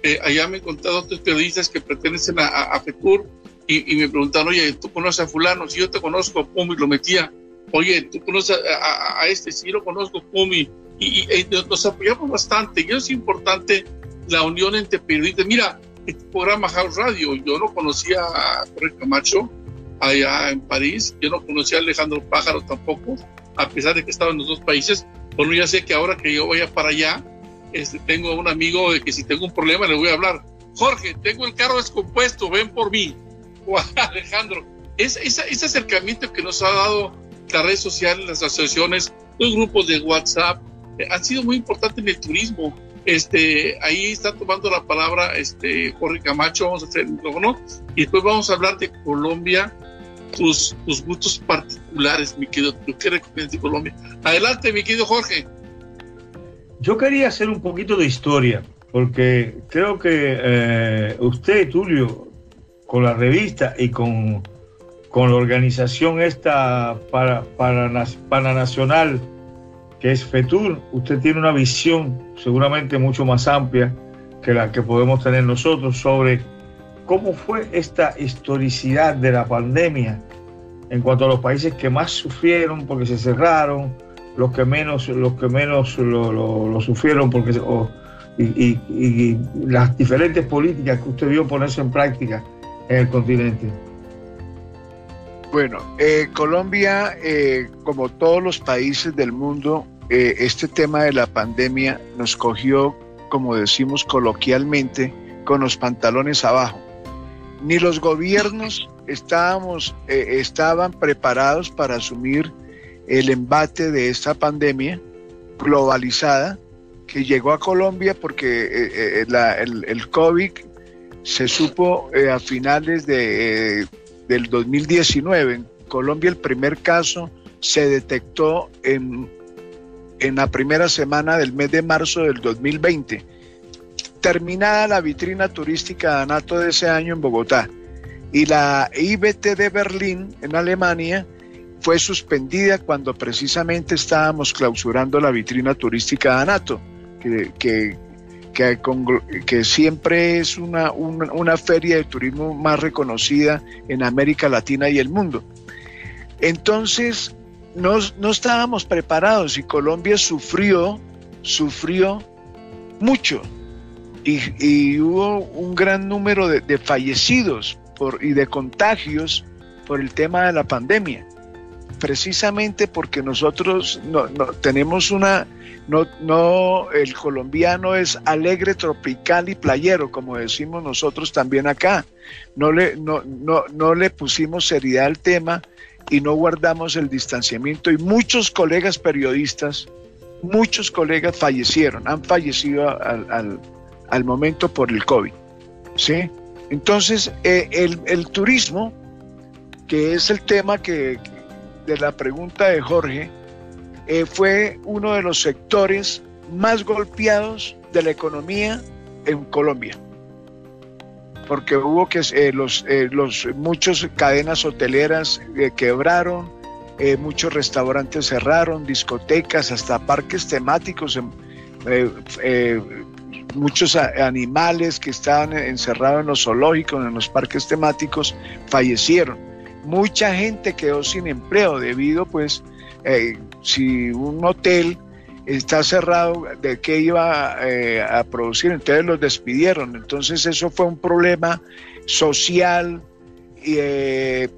[SPEAKER 3] eh, allá me han contado otros periodistas que pertenecen a, a, FITUR y, me preguntaron, oye, ¿tú conoces a fulano? Si yo te conozco a Pumi, lo metía. Oye, ¿tú conoces a, este? Si yo lo conozco, Pumi. Y, y, nos apoyamos bastante. Y es importante la unión entre periodistas. Mira, el programa House Radio, yo no conocía a Jorge Camacho allá en París, yo no conocía a Alejandro Pájaro tampoco, a pesar de que estaba en los dos países, bueno, ya sé que ahora que yo vaya para allá, este, tengo un amigo de que si tengo un problema le voy a hablar. Jorge, tengo el carro descompuesto, ven por mí. [laughs] O Alejandro, es, ese acercamiento que nos ha dado las redes sociales, las asociaciones, los grupos de WhatsApp, eh, han sido muy importantes en el turismo. Este, ahí está tomando la palabra este, Jorge Camacho, vamos a hacer el micrófono, y después vamos a hablar de Colombia tus, gustos particulares, mi querido. ¿Qué recomiendas de Colombia? Adelante, mi querido Jorge.
[SPEAKER 4] Yo quería hacer un poquito de historia, porque creo que eh, usted, Tulio, con la revista y con, con la organización esta para, para, para nacional, que es FETUR, usted tiene una visión seguramente mucho más amplia que la que podemos tener nosotros sobre cómo fue esta historicidad de la pandemia en cuanto a los países que más sufrieron porque se cerraron, los que menos, los que menos lo, sufrieron porque y, las diferentes políticas que usted vio ponerse en práctica en el continente.
[SPEAKER 6] Bueno, eh, Colombia, eh, como todos los países del mundo, eh, este tema de la pandemia nos cogió, como decimos coloquialmente, con los pantalones abajo ni los gobiernos estábamos, eh, estaban preparados para asumir el embate de esta pandemia globalizada que llegó a Colombia porque eh, eh, el, COVID se supo a finales de, del 2019. En Colombia el primer caso se detectó en, en la primera semana del mes de marzo del 2020 terminada la vitrina turística de ANATO de ese año en Bogotá y la IBT de Berlín en Alemania fue suspendida cuando precisamente estábamos clausurando la vitrina turística de ANATO, que, que, que, siempre es una, una, feria de turismo más reconocida en América Latina y el mundo. Entonces, no, no estábamos preparados y Colombia sufrió, sufrió mucho. Y, hubo un gran número de, fallecidos por, y de contagios por el tema de la pandemia. Precisamente porque nosotros no, tenemos una, no, no, el colombiano es alegre, tropical y playero, como decimos nosotros también acá. No le, no, no, no le pusimos seriedad al tema y no guardamos el distanciamiento. Y muchos colegas periodistas, muchos colegas fallecieron, han fallecido al, momento por el COVID. ¿sí? Entonces, eh, el, turismo, que es el tema que, de la pregunta de Jorge, eh, fue uno de los sectores más golpeados de la economía en Colombia porque hubo que eh, los, eh, los muchos cadenas hoteleras quebraron, muchos restaurantes cerraron, discotecas, hasta parques temáticos, em, muchos animales que estaban encerrados en los zoológicos, en los parques temáticos, fallecieron. Mucha gente quedó sin empleo debido, pues, si un hotel está cerrado, ¿de qué iba eh, a producir? Entonces los despidieron. Entonces eso fue un problema social y eh,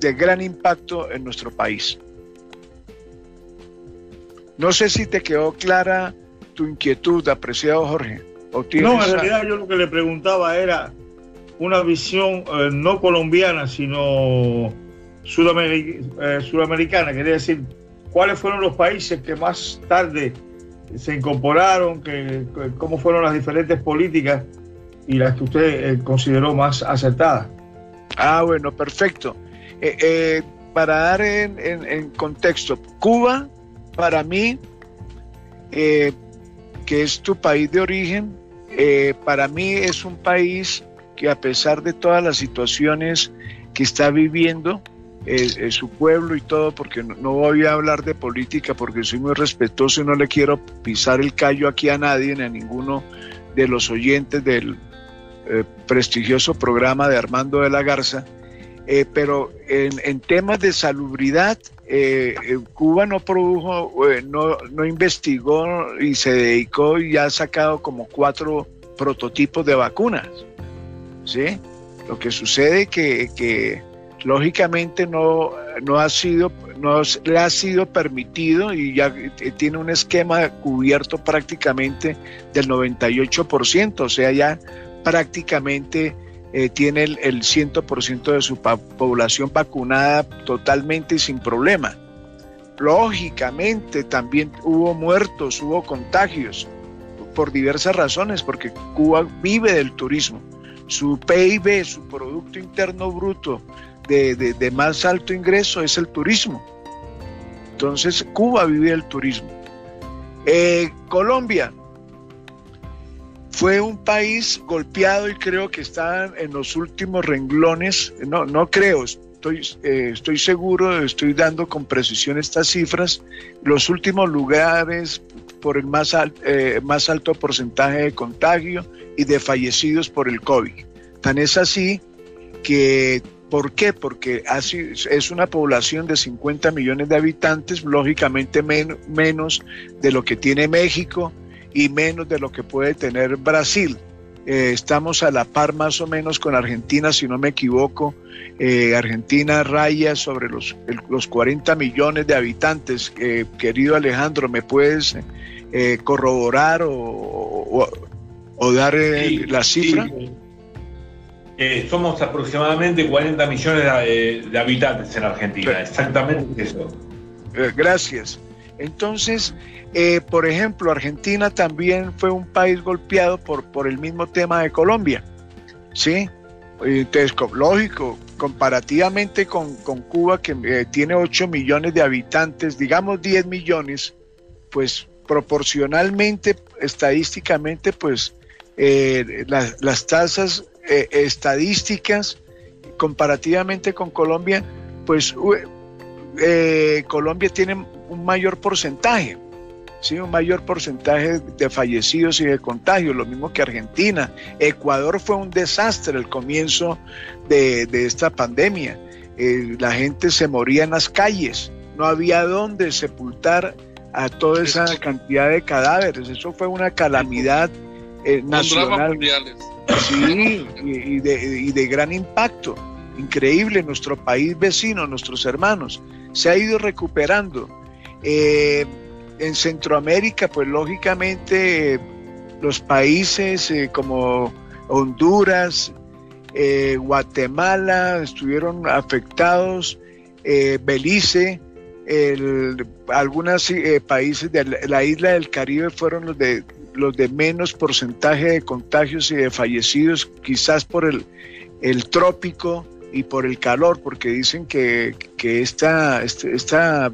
[SPEAKER 6] de gran impacto en nuestro país. No sé si te quedó clara tu inquietud, apreciado Jorge.
[SPEAKER 4] no, en realidad yo lo que le preguntaba era una visión eh, no colombiana, sino sudamericana, quería decir, cuáles fueron los países que más tarde se incorporaron, que, cómo fueron las diferentes políticas y las que usted eh, consideró más acertadas.
[SPEAKER 6] Ah, bueno, perfecto. Eh, eh, para dar en, contexto, Cuba, para mí, que es tu país de origen, para mí es un país que a pesar de todas las situaciones que está viviendo, eh, su pueblo y todo, porque no, voy a hablar de política porque soy muy respetuoso y no le quiero pisar el callo aquí a nadie ni a ninguno de los oyentes del eh, prestigioso programa de Armando de la Garza. Eh, pero en, temas de salubridad, Cuba no produjo, no, no investigó y se dedicó y ha sacado como cuatro prototipos de vacunas. ¿sí? Lo que sucede que, que lógicamente no, no, ha sido, no le ha sido permitido y ya tiene un esquema cubierto prácticamente del 98%, o sea, ya prácticamente eh, tiene el, el 100% de su población vacunada totalmente y sin problema. Lógicamente también hubo muertos, hubo contagios por diversas razones, porque Cuba vive del turismo. Su PIB, su Producto Interno Bruto, de, más alto ingreso es el turismo. Entonces Cuba vive el turismo. Eh, Colombia fue un país golpeado y creo que está en los últimos renglones, no, no creo, estoy, eh, estoy seguro, estoy dando con precisión estas cifras, los últimos lugares por el más, eh, más alto porcentaje de contagio y de fallecidos por el COVID. Tan es así que ¿Por qué? Porque es una población de 50 millones de habitantes, lógicamente menos de lo que tiene México y menos de lo que puede tener Brasil. Eh, estamos a la par más o menos con Argentina, si no me equivoco. Eh, Argentina raya sobre los, los 40 millones de habitantes. Eh, querido Alejandro, ¿me puedes corroborar o, dar la cifra?
[SPEAKER 5] Eh, somos aproximadamente 40 millones de, habitantes en Argentina, exactamente eso.
[SPEAKER 6] Eh, gracias. Entonces, eh, por ejemplo, Argentina también fue un país golpeado por, por el mismo tema de Colombia. ¿Sí? Entonces, lógico, comparativamente con, con Cuba, que tiene 8 millones de habitantes, digamos 10 millones, pues proporcionalmente, estadísticamente, pues las, las tasas eh, estadísticas comparativamente con Colombia, pues eh, Colombia tiene un mayor porcentaje, ¿sí? un mayor porcentaje de fallecidos y de contagios, lo mismo que Argentina. Ecuador fue un desastre el comienzo de, esta pandemia. Eh, la gente se moría en las calles, no había dónde sepultar a toda esa cantidad de cadáveres. Eso fue una calamidad eh, nacional. Sí, y, de, y de gran impacto. Increíble, nuestro país vecino, nuestros hermanos, se ha ido recuperando. Eh, en Centroamérica, pues lógicamente los países eh, como Honduras, eh, Guatemala estuvieron afectados, Belice, algunos países de la isla del Caribe fueron los de los de menos porcentaje de contagios y de fallecidos, quizás por el, el trópico y por el calor, porque dicen que, que esta, este, esta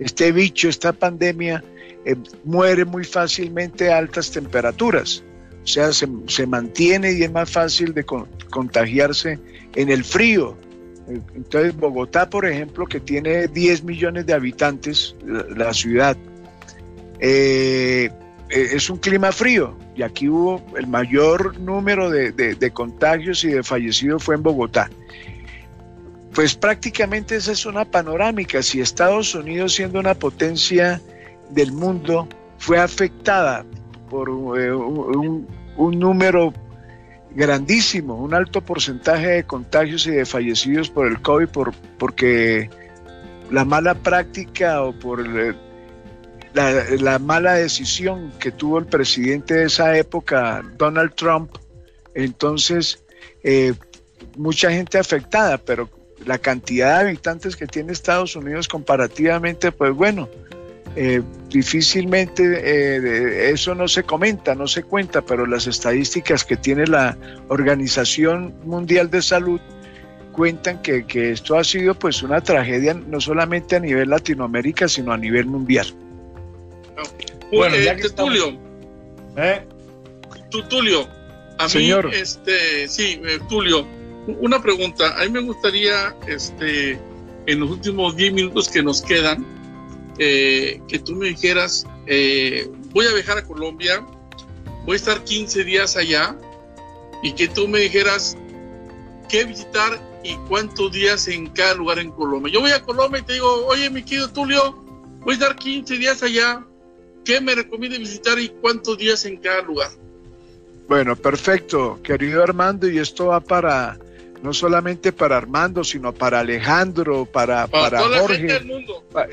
[SPEAKER 6] este bicho, esta pandemia, eh, muere muy fácilmente a altas temperaturas. O sea, se, mantiene y es más fácil de contagiarse en el frío. Entonces, Bogotá, por ejemplo, que tiene 10 millones de habitantes, la, ciudad, eh, eh, es un clima frío y aquí hubo el mayor número de, de contagios y de fallecidos fue en Bogotá. Pues prácticamente esa es una panorámica. Si Estados Unidos, siendo una potencia del mundo, fue afectada por eh, un, número grandísimo, un alto porcentaje de contagios y de fallecidos por el COVID, por, porque la mala práctica o por la, mala decisión que tuvo el presidente de esa época, Donald Trump, entonces eh, mucha gente afectada, pero la cantidad de habitantes que tiene Estados Unidos comparativamente, pues bueno, eh, difícilmente eh, eso no se comenta, no se cuenta, pero las estadísticas que tiene la Organización Mundial de Salud cuentan que, esto ha sido pues una tragedia no solamente a nivel Latinoamérica, sino a nivel mundial.
[SPEAKER 3] Bueno, ya que Tulio, ¿Eh? Tulio, a
[SPEAKER 6] Señor.
[SPEAKER 3] mí, este, sí, eh, Tulio, una pregunta, a mí me gustaría, este, en los últimos 10 minutos que nos quedan, eh, que tú me dijeras, eh, voy a viajar a Colombia, voy a estar 15 días allá, y que tú me dijeras qué visitar y cuántos días en cada lugar en Colombia. Yo voy a Colombia y te digo, oye, mi querido Tulio, voy a estar 15 días allá, ¿qué me recomienda visitar y cuántos días en cada lugar?
[SPEAKER 6] Bueno, perfecto, querido Armando, y esto va para no solamente para Armando, sino para Alejandro, para, para, Jorge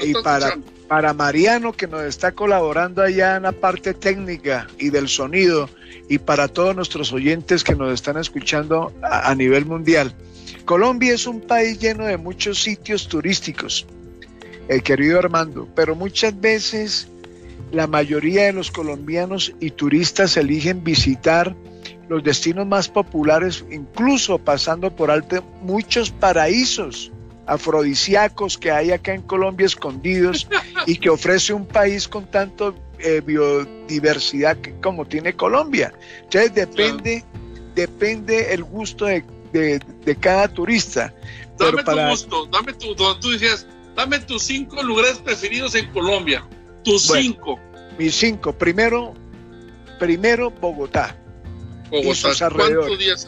[SPEAKER 6] y para, para Mariano que nos está colaborando allá en la parte técnica y del sonido y para todos nuestros oyentes que nos están escuchando a, nivel mundial. Colombia es un país lleno de muchos sitios turísticos, eh, querido Armando, pero muchas veces la mayoría de los colombianos y turistas eligen visitar los destinos más populares, incluso pasando por alto muchos paraísos afrodisíacos que hay acá en Colombia escondidos y que ofrece un país con tanto eh, biodiversidad como tiene Colombia. Entonces depende, depende el gusto de, cada turista.
[SPEAKER 3] Dame tu gusto, dame tu, tú dices, dame tus cinco lugares preferidos en Colombia. Tus cinco.
[SPEAKER 6] Mis cinco. Primero, primero Bogotá.
[SPEAKER 3] Bogotá. ¿Cuántos días?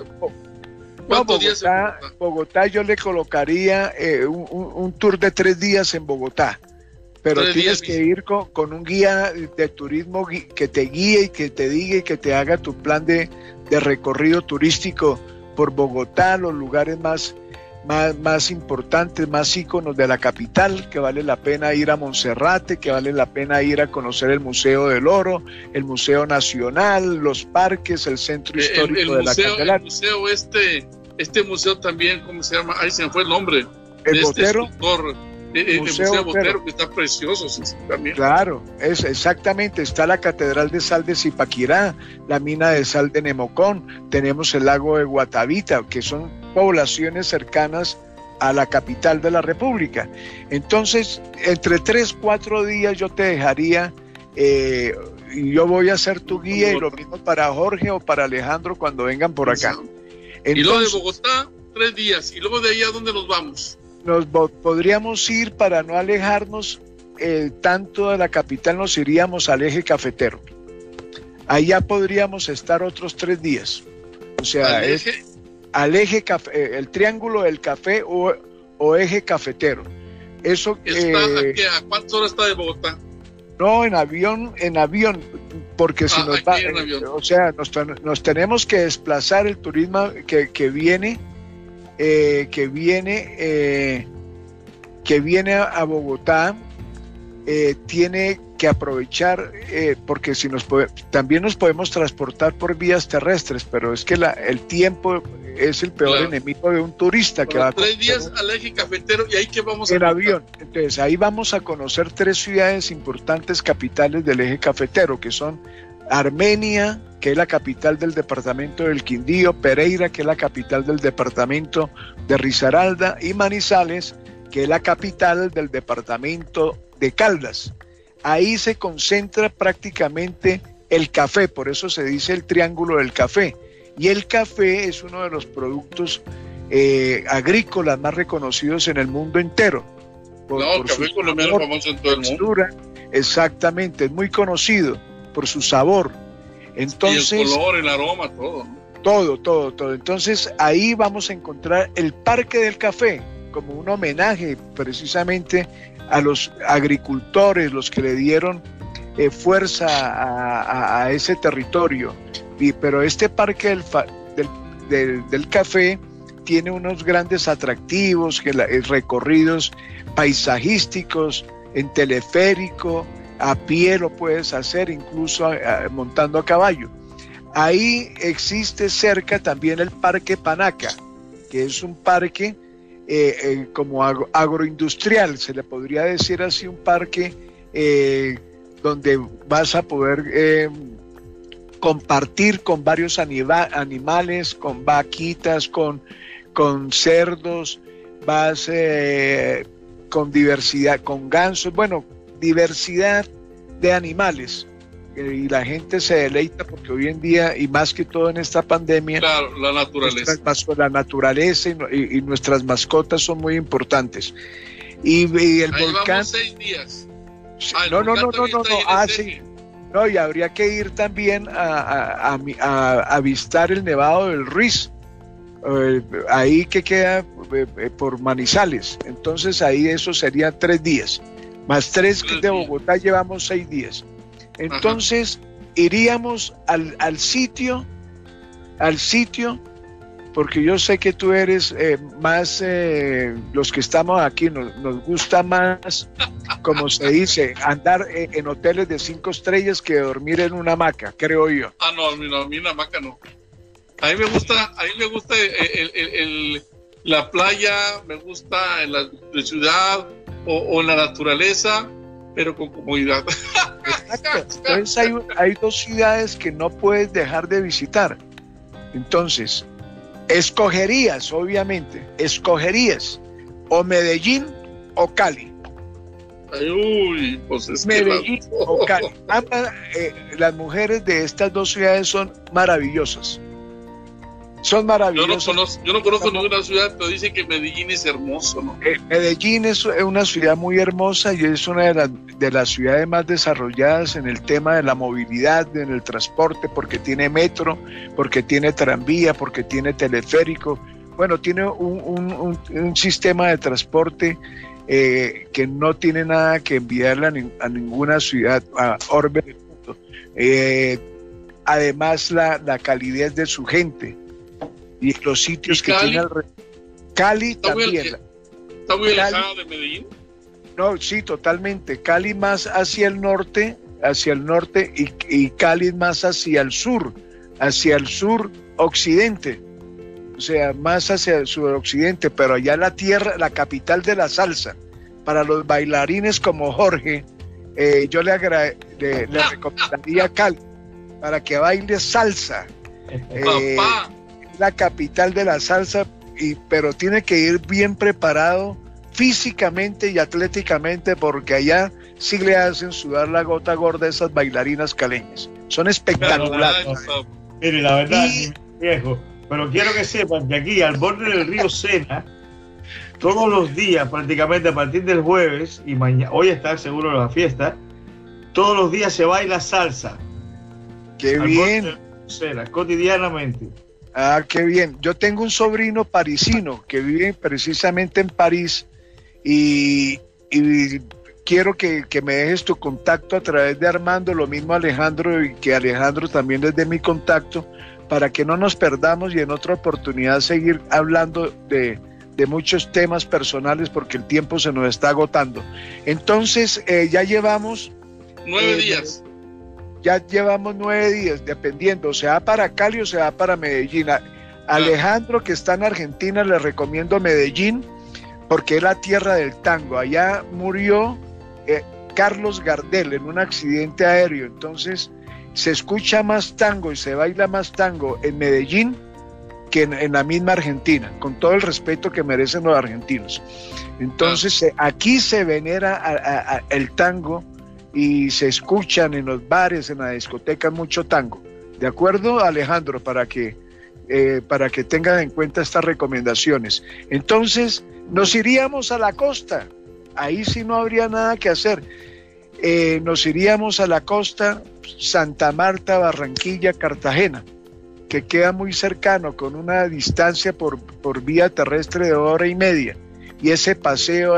[SPEAKER 6] Bogotá, Bogotá, yo le colocaría eh, un, tour de tres días en Bogotá, pero tienes que ir con, un guía de turismo que te guíe y que te diga y que te haga tu plan de, de recorrido turístico por Bogotá, los lugares más más, más importantes, más íconos de la capital, que vale la pena ir a Monserrate, que vale la pena ir a conocer el Museo del Oro, el Museo Nacional, los parques, el centro histórico de la Candelaria.
[SPEAKER 3] El museo este, este museo también, ¿cómo se llama? Ahí se me fue el nombre.
[SPEAKER 6] El este Botero.
[SPEAKER 3] Eh, eh, el Museo, Botero, que está precioso también.
[SPEAKER 6] Claro, es exactamente. Está la Catedral de Sal de Zipaquirá, la mina de sal de Nemocón, tenemos el lago de Guatavita, que son poblaciones cercanas a la capital de la República. Entonces, entre tres, cuatro días yo te dejaría, eh, yo voy a ser tu guía, y lo mismo para Jorge o para Alejandro cuando vengan por acá.
[SPEAKER 3] y luego de Bogotá, tres días, y luego de ahí a dónde nos vamos
[SPEAKER 6] nos podríamos ir para no alejarnos eh, tanto de la capital, nos iríamos al eje cafetero. Allá podríamos estar otros tres días. O sea, al eje, al eje eh, el triángulo del café o, eje cafetero. Eso,
[SPEAKER 3] está, eh, ¿A cuántas horas está de Bogotá?
[SPEAKER 6] No, en avión, en avión, porque si
[SPEAKER 3] Ah,
[SPEAKER 6] nos va,
[SPEAKER 3] avión.
[SPEAKER 6] o sea, nos, ten- nos tenemos que desplazar el turismo que, que viene, eh, que viene, eh, que viene a, Bogotá, eh, tiene que aprovechar, eh, porque si nos puede- también nos podemos transportar por vías terrestres, pero es que la- el tiempo es el peor
[SPEAKER 3] Claro.
[SPEAKER 6] enemigo de un turista que va a
[SPEAKER 3] Tres
[SPEAKER 6] conocer
[SPEAKER 3] días al eje cafetero y ahí que vamos a
[SPEAKER 6] en
[SPEAKER 3] contar?
[SPEAKER 6] avión. Entonces ahí vamos a conocer tres ciudades importantes capitales del eje cafetero, que son Armenia, que es la capital del departamento del Quindío, Pereira, que es la capital del departamento de Risaralda, y Manizales, que es la capital del departamento de Caldas. Ahí se concentra prácticamente el café, por eso se dice el triángulo del café. Y el café es uno de los productos eh, agrícolas más reconocidos en el mundo entero. Por-
[SPEAKER 3] No, el
[SPEAKER 6] por
[SPEAKER 3] café colombiano
[SPEAKER 6] sabor,
[SPEAKER 3] famoso en todo el mundo.
[SPEAKER 6] Exactamente, es muy conocido por su sabor.
[SPEAKER 3] Y
[SPEAKER 6] Entonces,
[SPEAKER 3] el color, el aroma, todo. ¿no?
[SPEAKER 6] todo, todo, todo. Entonces ahí vamos a encontrar el Parque del Café como un homenaje precisamente a los agricultores, los que le dieron eh, fuerza a, a- a ese territorio. Pero este Parque del, del, del- Café tiene unos grandes atractivos, que eh, recorridos paisajísticos, en teleférico, a pie lo puedes hacer, incluso montando a caballo. Ahí existe cerca también el Parque Panaca, que es un parque eh, eh, como agro- agroindustrial, se le podría decir así, un parque donde vas a poder compartir con varios anima- animales, con vaquitas, con, con cerdos, vas eh, con diversidad, con gansos, bueno, diversidad de animales. Eh, y la gente se deleita porque hoy en día, y más que todo en esta pandemia,
[SPEAKER 3] Claro, la naturaleza.
[SPEAKER 6] nuestras la naturaleza y, no- y- y nuestras mascotas son muy importantes. Y, y el
[SPEAKER 3] Ahí
[SPEAKER 6] volcán,
[SPEAKER 3] vamos seis días. Ah, el
[SPEAKER 6] no, no, no, no, no, no, ah, sí. No, y habría que ir también a, a- a avistar el Nevado del Ruiz, eh, ahí que queda eh, eh, por Manizales. Entonces ahí eso serían tres días, más tres de. Bogotá llevamos seis días. Entonces iríamos al, al sitio, al sitio, porque yo sé que tú eres eh, más, eh, los que estamos aquí, nos, nos gusta más, como se dice, andar eh, en hoteles de cinco estrellas que dormir en una hamaca, creo yo.
[SPEAKER 3] Ah, no, a mí, no, a mí en hamaca no. A mí me gusta, a mí me gusta el- el- el- la playa, me gusta en la, la ciudad o, o en la naturaleza, pero con comodidad.
[SPEAKER 6] Entonces hay, hay dos ciudades que no puedes dejar de visitar. Entonces, escogerías, obviamente, escogerías o Medellín o Cali.
[SPEAKER 3] Ay, uy, pues es que
[SPEAKER 6] Medellín
[SPEAKER 3] las-
[SPEAKER 6] o Cali. Ambas, eh, las mujeres de estas dos ciudades son maravillosas. Son
[SPEAKER 3] Yo no
[SPEAKER 6] maravillosas.
[SPEAKER 3] conozco, yo no conozco ninguna ciudad, pero dicen que Medellín es hermoso, ¿no?
[SPEAKER 6] Eh, Medellín es una ciudad muy hermosa y es una de las, de las ciudades más desarrolladas en el tema de la movilidad, en el transporte, porque tiene metro, porque tiene tranvía, porque tiene teleférico. Bueno, tiene un, un- un- un sistema de transporte eh, que no tiene nada que enviarle a, nin- a ninguna ciudad, a orbe del mundo. Eh, además, la, la calidez de su gente y los sitios
[SPEAKER 3] ¿Y
[SPEAKER 6] que tiene alrededor. Cali
[SPEAKER 3] Está muy,
[SPEAKER 6] también.
[SPEAKER 3] está muy
[SPEAKER 6] Cali.
[SPEAKER 3] alejado de Medellín.
[SPEAKER 6] No, sí, totalmente. Cali más hacia el norte, hacia el norte y, y Cali más hacia el sur, hacia el sur occidente. O sea, más hacia el suroccidente, pero allá la tierra, la capital de la salsa. Para los bailarines como Jorge, eh, yo le, le, le recomendaría Cali para que baile salsa. Eh,
[SPEAKER 3] Papá,
[SPEAKER 6] la capital de la salsa, y, pero tiene que ir bien preparado físicamente y atléticamente porque allá sí le hacen sudar la gota gorda a esas bailarinas caleñas. Son espectaculares.
[SPEAKER 4] Mire, la verdad,
[SPEAKER 6] Y-
[SPEAKER 4] viejo, pero quiero que sepan que aquí, al borde del río Sena, todos los días, prácticamente a partir del jueves y mañana, hoy está seguro la fiesta, todos los días se baila salsa.
[SPEAKER 6] Qué
[SPEAKER 4] al borde
[SPEAKER 6] bien.
[SPEAKER 4] del río Sena, cotidianamente.
[SPEAKER 6] Ah, qué bien. Yo tengo un sobrino parisino que vive precisamente en París y, y quiero que, que, me dejes tu contacto a través de Armando, lo mismo Alejandro y que Alejandro también desde mi contacto, para que no nos perdamos y en otra oportunidad seguir hablando de, de muchos temas personales porque el tiempo se nos está agotando. Entonces, eh, ya llevamos...
[SPEAKER 3] Nueve eh, días.
[SPEAKER 6] Ya llevamos nueve días, dependiendo, se va para Cali o se va para Medellín. Alejandro, que está en Argentina, le recomiendo Medellín porque es la tierra del tango. Allá murió eh, Carlos Gardel en un accidente aéreo. Entonces se escucha más tango y se baila más tango en Medellín que en, la misma Argentina, con todo el respeto que merecen los argentinos. Entonces aquí se venera el tango y se escuchan en los bares, en la discoteca mucho tango. ¿De acuerdo, Alejandro? Para que, eh, para que tengan en cuenta estas recomendaciones. Entonces, nos iríamos a la costa, ahí sí no habría nada que hacer. Eh, nos iríamos a la costa Santa Marta, Barranquilla, Cartagena, que queda muy cercano, con una distancia por, por vía terrestre de hora y media. Y ese paseo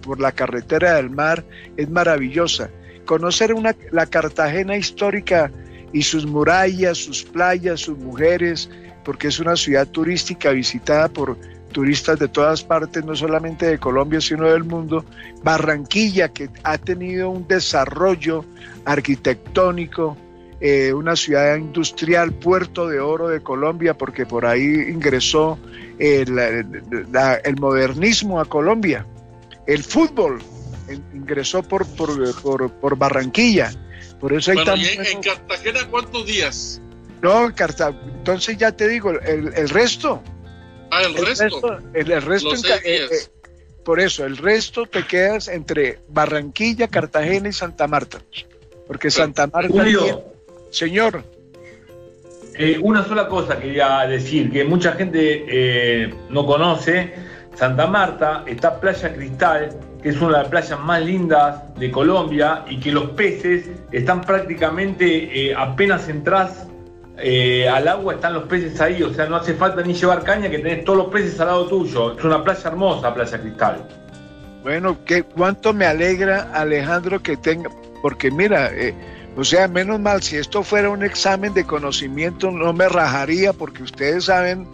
[SPEAKER 6] por la carretera del mar es maravillosa. Conocer una, la Cartagena histórica y sus murallas, sus playas, sus mujeres, porque es una ciudad turística visitada por turistas de todas partes, no solamente de Colombia, sino del mundo. Barranquilla, que ha tenido un desarrollo arquitectónico, eh, una ciudad industrial, puerto de oro de Colombia, porque por ahí ingresó el, el modernismo a Colombia. El fútbol ingresó por, por, por, Barranquilla. Por eso hay
[SPEAKER 3] bueno, en, Cartagena cuántos días?
[SPEAKER 6] No, en Cartagena, entonces ya te digo, el, el resto,
[SPEAKER 3] Ah, el, resto.
[SPEAKER 6] el, resto eh, eh, por eso, el resto te quedas entre Barranquilla, Cartagena y Santa Marta. Porque Santa Marta. señor.
[SPEAKER 5] Eh, una sola cosa quería decir, que mucha gente no conoce. Santa Marta está Playa Cristal, que es una de las playas más lindas de Colombia y que los peces están prácticamente apenas entras eh, al agua están los peces ahí, o sea, no hace falta ni llevar caña que tenés todos los peces al lado tuyo. Es una playa hermosa, Playa Cristal.
[SPEAKER 6] Bueno, ¿qué, cuánto me alegra, Alejandro, que tenga, porque mira, eh, o sea, menos mal, si esto fuera un examen de conocimiento, no me rajaría, porque ustedes saben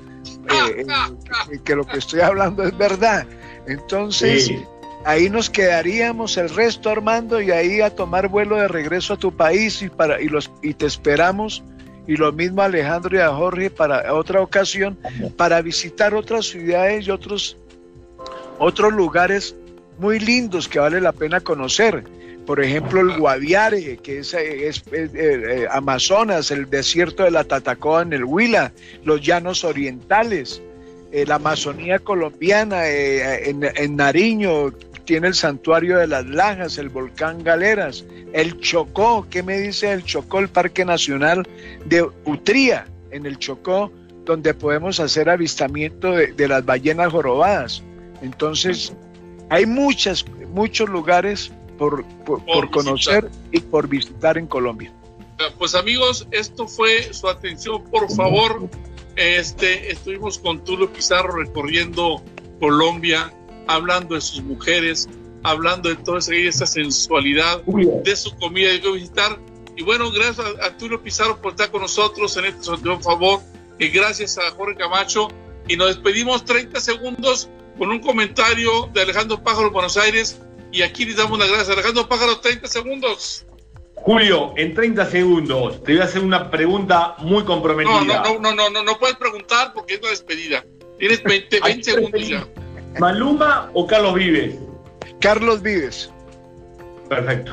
[SPEAKER 6] eh, que lo que estoy hablando es verdad. Entonces, ahí nos quedaríamos el resto, Armando, y ahí a tomar vuelo de regreso a tu país y, para, y, los, y te esperamos y lo mismo a Alejandro y a Jorge para otra ocasión, para visitar otras ciudades y otros, otros lugares muy lindos que vale la pena conocer. Por ejemplo, el Guaviare, que es, eh, eh, Amazonas, el desierto de la Tatacoa en el Huila, los llanos orientales, eh, la Amazonía colombiana, en, en, Nariño, tiene el santuario de las Lajas, el volcán Galeras, el Chocó, ¿qué me dice el Chocó, el Parque Nacional de Utría, en el Chocó, donde podemos hacer avistamiento de, las ballenas jorobadas? Entonces, hay muchas, muchos lugares por, por, conocer y por visitar en Colombia.
[SPEAKER 3] Pues amigos, esto fue su atención, por favor. Este, estuvimos con Tulio Pizarro recorriendo Colombia hablando de sus mujeres, hablando de toda esa, sensualidad, de su comida de visitar. Y bueno, gracias a, Tulio Pizarro por estar con nosotros en este favor. Y gracias a Jorge Camacho. Y nos despedimos 30 segundos con un comentario de Alejandro Pájaro Buenos Aires. Y aquí les damos las gracias. Alejandro Pájaro, 30 segundos.
[SPEAKER 5] Julio, en 30 segundos te voy a hacer una pregunta muy comprometida.
[SPEAKER 3] No, no, no, no, no, no, puedes preguntar porque es la despedida. Tienes 20, 20 [laughs] segundos ya.
[SPEAKER 5] ¿Maluma o Carlos Vives?
[SPEAKER 6] Carlos Vives.
[SPEAKER 5] Perfecto.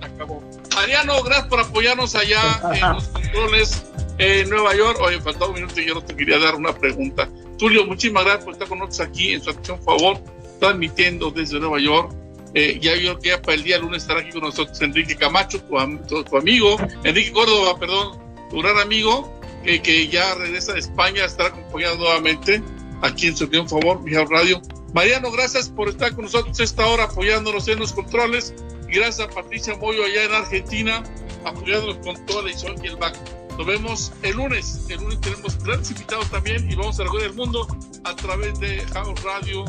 [SPEAKER 3] Acabó. Mariano, gracias por apoyarnos allá en [laughs] los controles en Nueva York. Oye, faltaba un minuto y yo no te quería dar una pregunta. Tulio, muchísimas gracias por estar con nosotros aquí en su acción favor, transmitiendo desde Nueva York. Eh, ya yo que para el día lunes estará aquí con nosotros Enrique Camacho, tu, tu, amigo, Enrique Córdoba, perdón, tu gran amigo, que ya regresa de España, estará acompañado nuevamente aquí en su un favor, mi Radio. Mariano, gracias por estar con nosotros esta hora apoyándonos en los controles. Gracias a Patricia Moyo allá en Argentina, apoyándonos con toda la edición y el back. Nos vemos el lunes. El lunes tenemos grandes invitados también y vamos a recorrer el mundo a través de House Radio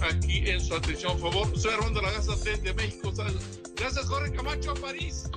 [SPEAKER 3] aquí en su atención, por favor. Soy Armando Lagaza desde México. Gracias, Jorge Camacho, París.